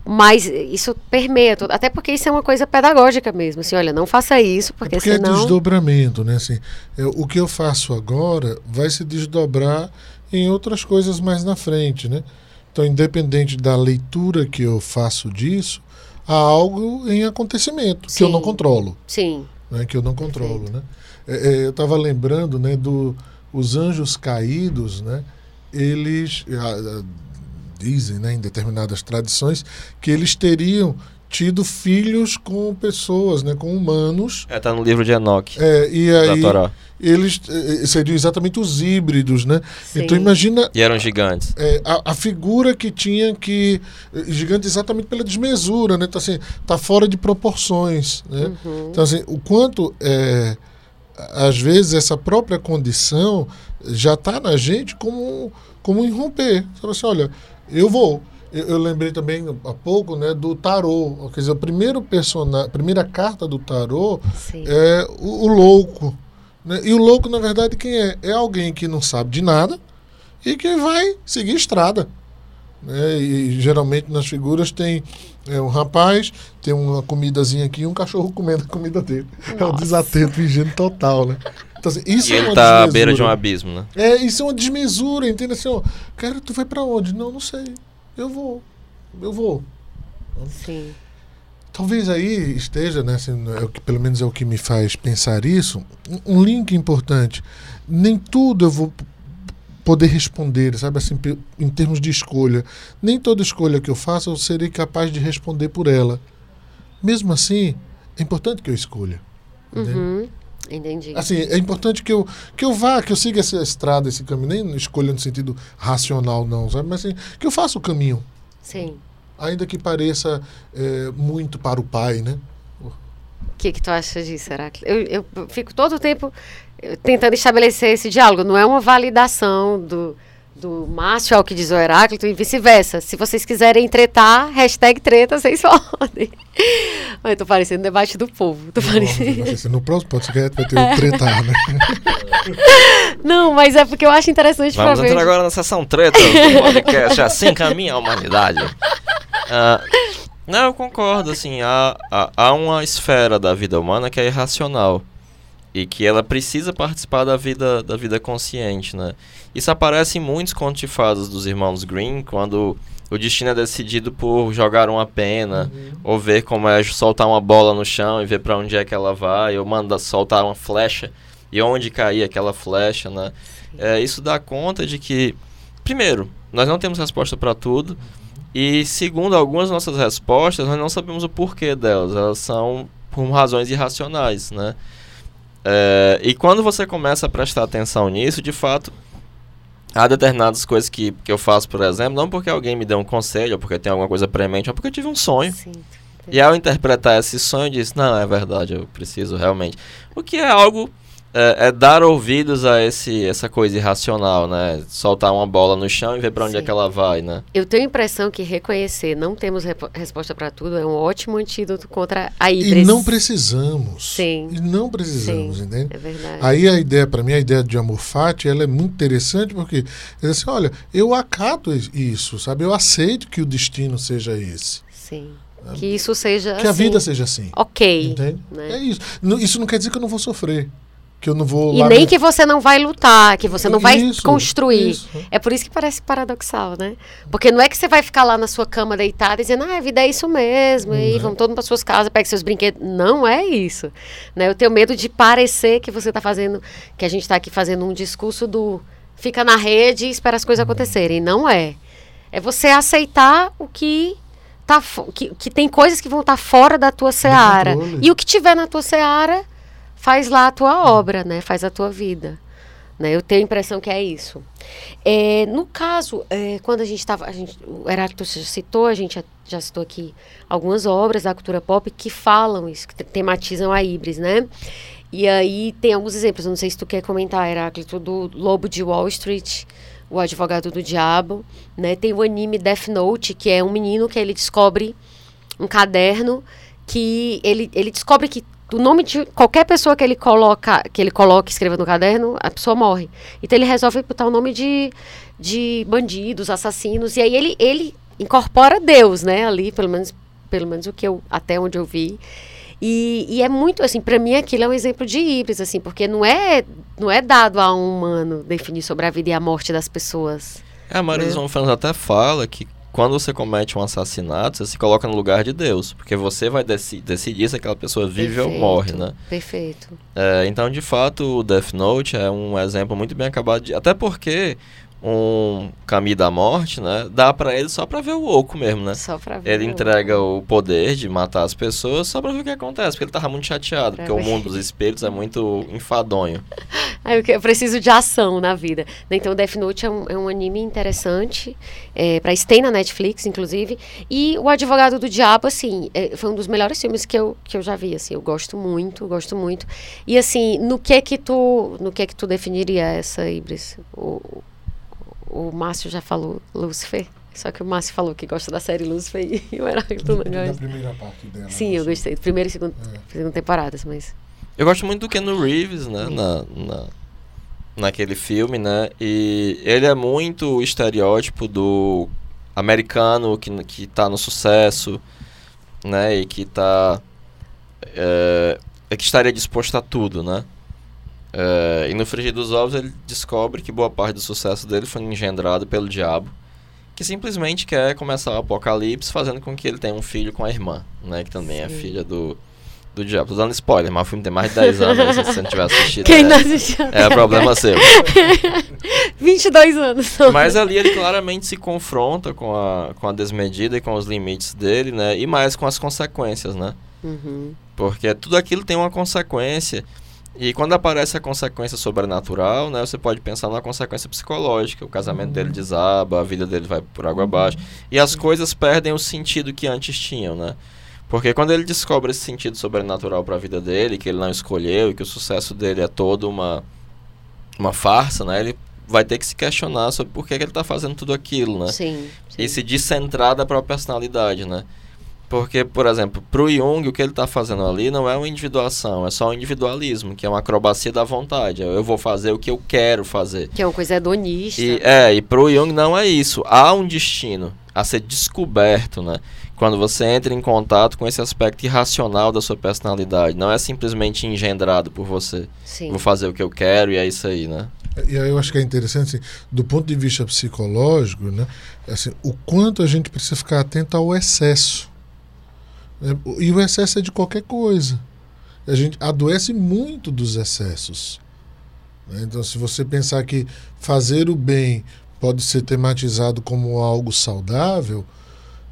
Speaker 1: Mas isso permeia tudo. Até porque isso é uma coisa pedagógica mesmo. Assim, olha, não faça isso, porque,
Speaker 3: é porque
Speaker 1: senão...
Speaker 3: é desdobramento, né? Assim, eu, o que eu faço agora vai se desdobrar em outras coisas mais na frente, né? Então, independente da leitura que eu faço disso, há algo em acontecimento Sim. que eu não controlo.
Speaker 1: Sim.
Speaker 3: Né? Que eu não controlo, Perfeito. né? É, é, eu estava lembrando, né, do os anjos caídos, né? Eles a, a, dizem, né, em determinadas tradições, que eles teriam tido filhos com pessoas, né, com humanos.
Speaker 2: É, tá no livro de Enoch.
Speaker 3: É, e aí eles eh, seriam exatamente os híbridos, né?
Speaker 1: Sim.
Speaker 3: Então imagina.
Speaker 2: E eram gigantes.
Speaker 3: É, a, a, figura que tinha que eh, gigante exatamente pela desmesura, né? Então assim, tá fora de proporções, né? Uhum. Então assim, o quanto é, às vezes essa própria condição já está na gente como como irromper. Sabe assim, olha, eu vou. Eu, eu, lembrei também há pouco né, do tarô. Quer dizer, o primeiro personagem, a primeira carta do tarô Sim. é o, o louco. Né? E o louco, na verdade, quem é? É alguém que não sabe de nada e que vai seguir estrada. Né? E geralmente nas figuras tem é, um rapaz, tem uma comidazinha aqui e um cachorro comendo a comida dele. Nossa. É um desatento higiene total, né?
Speaker 2: Então, assim, isso e é ele tá desmesura. à beira de um abismo, né?
Speaker 3: É, isso é uma desmesura, entende? Assim, ó, cara, tu vai para onde? Não, não sei. Eu vou. Eu vou.
Speaker 1: Sim.
Speaker 3: Talvez aí esteja, né, assim, é o que, pelo menos é o que me faz pensar isso, um, um link importante. Nem tudo eu vou poder responder, sabe assim, em termos de escolha. Nem toda escolha que eu faça eu serei capaz de responder por ela. Mesmo assim, é importante que eu escolha.
Speaker 1: Uhum. Entendi.
Speaker 3: Assim, é importante que eu, que eu vá, que eu siga essa estrada, esse caminho, nem escolha no sentido racional, não, sabe? Mas assim, que eu faça o caminho.
Speaker 1: Sim.
Speaker 3: Ainda que pareça é, muito para o pai, né?
Speaker 1: O que, que tu acha disso, Heráclito? Eu, eu fico todo o tempo tentando estabelecer esse diálogo. Não é uma validação do, do Márcio ao que diz o Heráclito e vice-versa. Se vocês quiserem tretar, hashtag treta, vocês (laughs) podem. Eu tô parecendo debate do povo. Tô parecendo...
Speaker 3: No próximo podcast vai ter o tretar, né? (laughs)
Speaker 1: Não, mas é porque eu acho interessante
Speaker 2: Vamos entrar agora na sessão treta do podcast Assim Caminha a Humanidade. Uh, não, eu concordo, assim, há, há, há uma esfera da vida humana que é irracional e que ela precisa participar da vida da vida consciente, né? Isso aparece em muitos contos de fadas dos irmãos Green, quando o destino é decidido por jogar uma pena, uhum. ou ver como é soltar uma bola no chão e ver para onde é que ela vai, ou manda soltar uma flecha e onde cair aquela flecha, né? É, isso dá conta de que, primeiro, nós não temos resposta para tudo, e segundo algumas nossas respostas, nós não sabemos o porquê delas, elas são por razões irracionais, né? É, e quando você começa a prestar atenção nisso, de fato, há determinadas coisas que, que eu faço, por exemplo, não porque alguém me deu um conselho, ou porque tem alguma coisa premente, mas porque eu tive um sonho. E ao interpretar esse sonho, eu disse, não, é verdade, eu preciso realmente. O que é algo é, é, dar ouvidos a esse, essa coisa irracional, né? Soltar uma bola no chão e ver para onde é Sim. é que ela vai, né?
Speaker 1: Eu tenho a impressão que reconhecer, não temos resposta para tudo, é um ótimo antídoto contra a híbrida.
Speaker 3: E não precisamos.
Speaker 1: Sim.
Speaker 3: E não precisamos,
Speaker 1: Sim,
Speaker 3: entende?
Speaker 1: É verdade.
Speaker 3: Aí a ideia, para mim, a ideia de amor fati, ela é muito interessante porque, é assim, olha, eu acato isso, sabe? Eu aceito que o destino seja esse.
Speaker 1: Sim. Que isso seja
Speaker 3: Que assim, a vida seja assim.
Speaker 1: Ok.
Speaker 3: Entende? Né? É isso. Isso não quer dizer que eu não vou sofrer que eu não vou
Speaker 1: E nem que você não vai lutar, que você não vai isso, construir. Isso. É por isso que parece paradoxal, né? Porque não é que você vai ficar lá na sua cama deitada dizendo, ah, a vida é isso mesmo, e é. vamos todos para suas casas, pegue seus brinquedos. Não é isso. Né? Eu tenho medo de parecer que você está fazendo, que a gente está aqui fazendo um discurso do fica na rede e espera as coisas uhum. acontecerem. Não é. É você aceitar o que tá que, que tem coisas que vão estar tá fora da tua seara. E o que tiver na tua seara faz lá a tua obra, né? Faz a tua vida. Né? Eu tenho a impressão que é isso. É, no caso, é, quando a gente estava. O Heráclito já citou, a gente já, já, citou aqui algumas obras da cultura pop que falam isso, que tematizam a Ibris, né? E aí tem alguns exemplos, não sei se tu quer comentar, Heráclito, do Lobo de Wall Street, o advogado do diabo, né? Tem o anime Death Note, que é um menino que ele descobre um caderno que ele, ele descobre que o nome de qualquer pessoa que ele coloca, que ele coloca e escreva no caderno, a pessoa morre. Então ele resolve botar o nome de, de bandidos, assassinos, e aí ele, ele incorpora Deus, né? Ali, pelo menos, pelo menos o que eu até onde eu vi. E, e é muito assim, para mim aquilo é um exemplo de híbridos, assim, porque não é não é dado a um humano definir sobre a vida e a morte das pessoas.
Speaker 2: É, a Marisa
Speaker 1: né?
Speaker 2: Fernandes até fala que quando você comete um assassinato, você se coloca no lugar de Deus, porque você vai deci decidir se aquela pessoa vive
Speaker 1: Perfeito,
Speaker 2: ou morre, né?
Speaker 1: Perfeito.
Speaker 2: É, então, de fato, o Death Note é um exemplo muito bem acabado de... Até porque um caminho da morte, né? Dá para ele só para ver o oco mesmo, né?
Speaker 1: Só pra ver.
Speaker 2: Ele
Speaker 1: o-
Speaker 2: entrega o poder de matar as pessoas só pra ver o que acontece, porque ele tava muito chateado,
Speaker 1: Pra
Speaker 2: porque o
Speaker 1: ver.
Speaker 2: mundo dos espelhos é muito enfadonho. (laughs)
Speaker 1: Eu, que- eu preciso de ação na vida. Então, Death Note é um, é um anime interessante, é, para tem na Netflix, inclusive. E O Advogado do Diabo, assim, é, foi um dos melhores filmes que eu, que eu já vi, assim. Eu gosto muito, gosto muito. E, assim, no que é que tu, no que é que tu definiria essa Ibris? O, o Márcio já falou Lúcifer, só que o Márcio falou que gosta da série Lúcifer e o Heráclito não
Speaker 3: Da
Speaker 1: gosta.
Speaker 3: primeira parte dela.
Speaker 1: Sim, eu
Speaker 3: assim.
Speaker 1: gostei. Primeira e segunda,
Speaker 3: É.
Speaker 1: segunda temporadas, mas...
Speaker 2: Eu gosto muito do Keanu Reeves, né? Na, na, naquele filme, né? E ele é muito o estereótipo do americano que, que tá no sucesso, né? E que tá. É, é que estaria disposto a tudo, né? É, e no Frigir dos Ovos ele descobre que boa parte do sucesso dele foi engendrado pelo diabo, que simplesmente quer começar o apocalipse fazendo com que ele tenha um filho com a irmã, né? Que também é
Speaker 1: Sim.
Speaker 2: filha do, do diabo. Tô dando spoiler, mas o filme tem mais de 10 anos, se você não tiver assistido.
Speaker 1: Quem
Speaker 2: é,
Speaker 1: não assistiu?
Speaker 2: é problema seu. (laughs)
Speaker 1: 22 anos.
Speaker 2: Mas ali ele claramente se confronta com a, com a desmedida e com os limites dele, né? E mais com as consequências, né?
Speaker 1: Uhum.
Speaker 2: Porque tudo aquilo tem uma consequência. E quando aparece a consequência sobrenatural, né, você pode pensar numa consequência psicológica. O casamento dele desaba, a vida dele vai por água abaixo. E as coisas perdem o sentido que antes tinham, né? Porque quando ele descobre esse sentido sobrenatural para a vida dele, que ele não escolheu e que o sucesso dele é todo uma, uma farsa, né? Ele vai ter que se questionar sobre por que, que ele está fazendo tudo aquilo, né?
Speaker 1: Sim, sim.
Speaker 2: e se descentrar da própria personalidade, né? Porque, por exemplo, pro Jung, o que ele está fazendo ali não é uma individuação, é só um individualismo, que é uma acrobacia da vontade. Eu vou fazer o que eu quero fazer.
Speaker 1: Que é uma coisa hedonista.
Speaker 2: E, é, e pro Jung não é isso. Há um destino a ser descoberto, né? Quando você entra em contato com esse aspecto irracional da sua personalidade. Não é simplesmente engendrado por você.
Speaker 1: Sim.
Speaker 2: Vou fazer o que eu quero e é isso aí, né?
Speaker 3: E aí eu acho que é interessante, assim, do ponto de vista psicológico, né, assim, o quanto a gente precisa ficar atento ao excesso. Né? E o excesso é de qualquer coisa. A gente adoece muito dos excessos. né? Então, se você pensar que fazer o bem pode ser tematizado como algo saudável,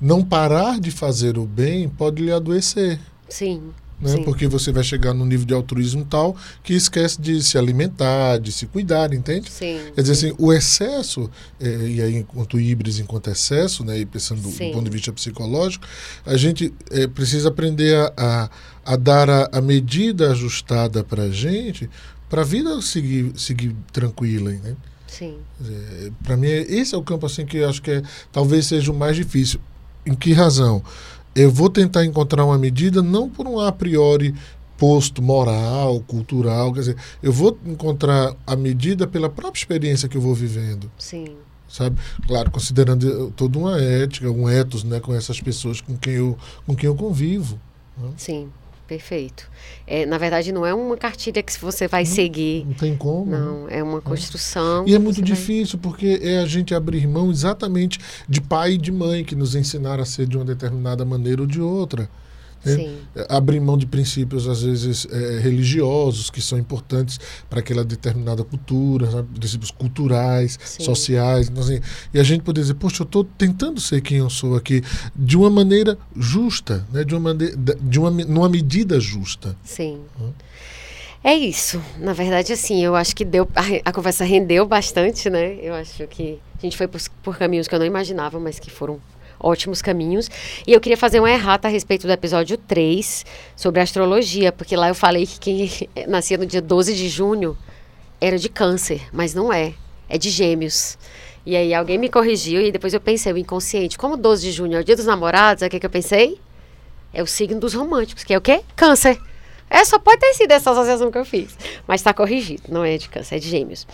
Speaker 3: não parar de fazer o bem pode lhe adoecer
Speaker 1: Sim.
Speaker 3: Né?
Speaker 1: Sim.
Speaker 3: Porque você vai chegar num nível de altruísmo tal que esquece de se alimentar, de se cuidar, entende?
Speaker 1: Sim.
Speaker 3: Quer dizer assim, o excesso, eh, e aí enquanto híbridos enquanto excesso, né, e pensando do, do ponto de vista psicológico, a gente eh, precisa aprender a, a, a dar a, a medida ajustada para a gente, para a vida seguir, seguir tranquila, né?
Speaker 1: Sim.
Speaker 3: Para mim, esse é o campo assim que eu acho que é, talvez seja o mais difícil. Em que razão? Eu vou tentar encontrar uma medida não por um a priori posto moral, cultural, quer dizer, eu vou encontrar a medida pela própria experiência que eu vou vivendo,
Speaker 1: Sim.
Speaker 3: sabe? Claro, considerando toda uma ética, um ethos, né, com essas pessoas com quem eu, com quem eu convivo.
Speaker 1: Sim. Perfeito. É, na verdade, não é uma cartilha que você vai seguir.
Speaker 3: Não tem como. né?
Speaker 1: Não, é uma construção.
Speaker 3: E é muito
Speaker 1: você vai-
Speaker 3: difícil porque é a gente abrir mão exatamente de pai e de mãe que nos ensinaram a ser de uma determinada maneira ou de outra. Né? Abrir mão de princípios, às vezes, eh, religiosos, que são importantes para aquela determinada cultura, sabe? princípios culturais,
Speaker 1: Sim.
Speaker 3: sociais. Então, assim, e a gente poder dizer, poxa, eu estou tentando ser quem eu sou aqui de uma maneira justa, né? de uma maneira, de uma, numa medida justa.
Speaker 1: Sim. É isso. Na verdade, assim, eu acho que deu. A, a conversa rendeu bastante, né? Eu acho que a gente foi por, por caminhos que eu não imaginava, mas que foram ótimos caminhos. E eu queria fazer uma errata a respeito do episódio 3 sobre astrologia, porque lá eu falei que quem (laughs) nascia no dia 12 de junho era de câncer, mas não é. É de gêmeos. E aí alguém me corrigiu e depois eu pensei, o inconsciente, como 12 de junho é o dia dos namorados, é o que, que eu pensei? É o signo dos românticos, que é o quê? Câncer. É, só pode ter sido essa associação que eu fiz. Mas está corrigido, não é de câncer, é de gêmeos.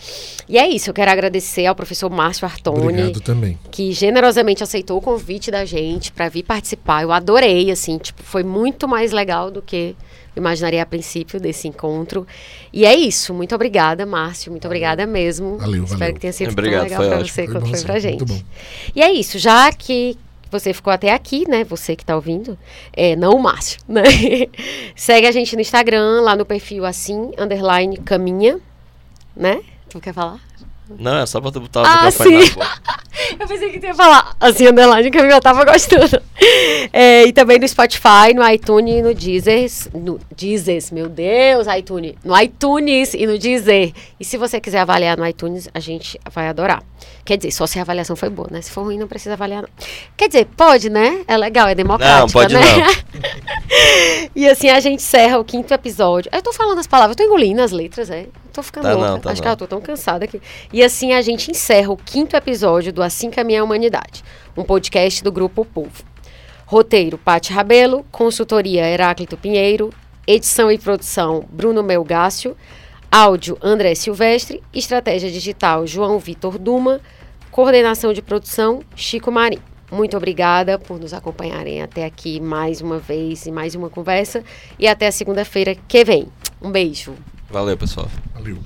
Speaker 1: E é isso, eu quero agradecer ao professor Márcio Artoni.
Speaker 3: Obrigado também.
Speaker 1: Que generosamente aceitou o convite da gente para vir participar. Eu adorei, assim, tipo, foi muito mais legal do que imaginaria a princípio desse encontro. E é isso. Muito obrigada, Márcio. Muito obrigada mesmo.
Speaker 3: Valeu,
Speaker 1: Espero
Speaker 3: valeu.
Speaker 1: que tenha sido
Speaker 2: Obrigado,
Speaker 1: tão legal para você
Speaker 3: Foi
Speaker 1: quanto foi pra gente.
Speaker 3: muito bom.
Speaker 1: E é isso. Já que você ficou até aqui, né? Você que tá ouvindo, é, não o Márcio, (laughs) né? Segue a gente no Instagram, lá no perfil assim, underline caminha, né? Tu quer falar?
Speaker 2: Não, é só pra tu botar o
Speaker 1: Ah,
Speaker 2: microfone
Speaker 1: sim.
Speaker 2: na boca. (laughs)
Speaker 1: Eu pensei que tu ia falar assim, underline, que eu tava gostando. É, e também no Spotify, no iTunes e no Deezer. No Deezer, meu Deus, iTunes. No iTunes e no Deezer. E se você quiser avaliar no iTunes, a gente vai adorar. Quer dizer, só se a avaliação foi boa, né? Se for ruim, não precisa avaliar, não. Quer dizer, pode, né? É legal, é democrático,
Speaker 2: Não, pode
Speaker 1: né?
Speaker 2: não. (laughs)
Speaker 1: e assim a gente encerra o quinto episódio. Eu tô falando as palavras, eu tô engolindo as letras, é. Tô ficando
Speaker 2: Tá
Speaker 1: louca.
Speaker 2: não, tá
Speaker 1: Acho
Speaker 2: não.
Speaker 1: que eu tô tão cansada aqui. E assim a gente encerra o quinto episódio do Assim Caminha a Humanidade, um podcast do Grupo Povo. Roteiro, Pati Rabelo, consultoria Heráclito Pinheiro, edição e produção Bruno Melgácio, áudio André Silvestre, estratégia digital João Vitor Duma, coordenação de produção Chico Marim. Muito obrigada por nos acompanharem até aqui mais uma vez e mais uma conversa. E até a segunda-feira que vem. Um beijo.
Speaker 2: Valeu, pessoal.
Speaker 3: Valeu.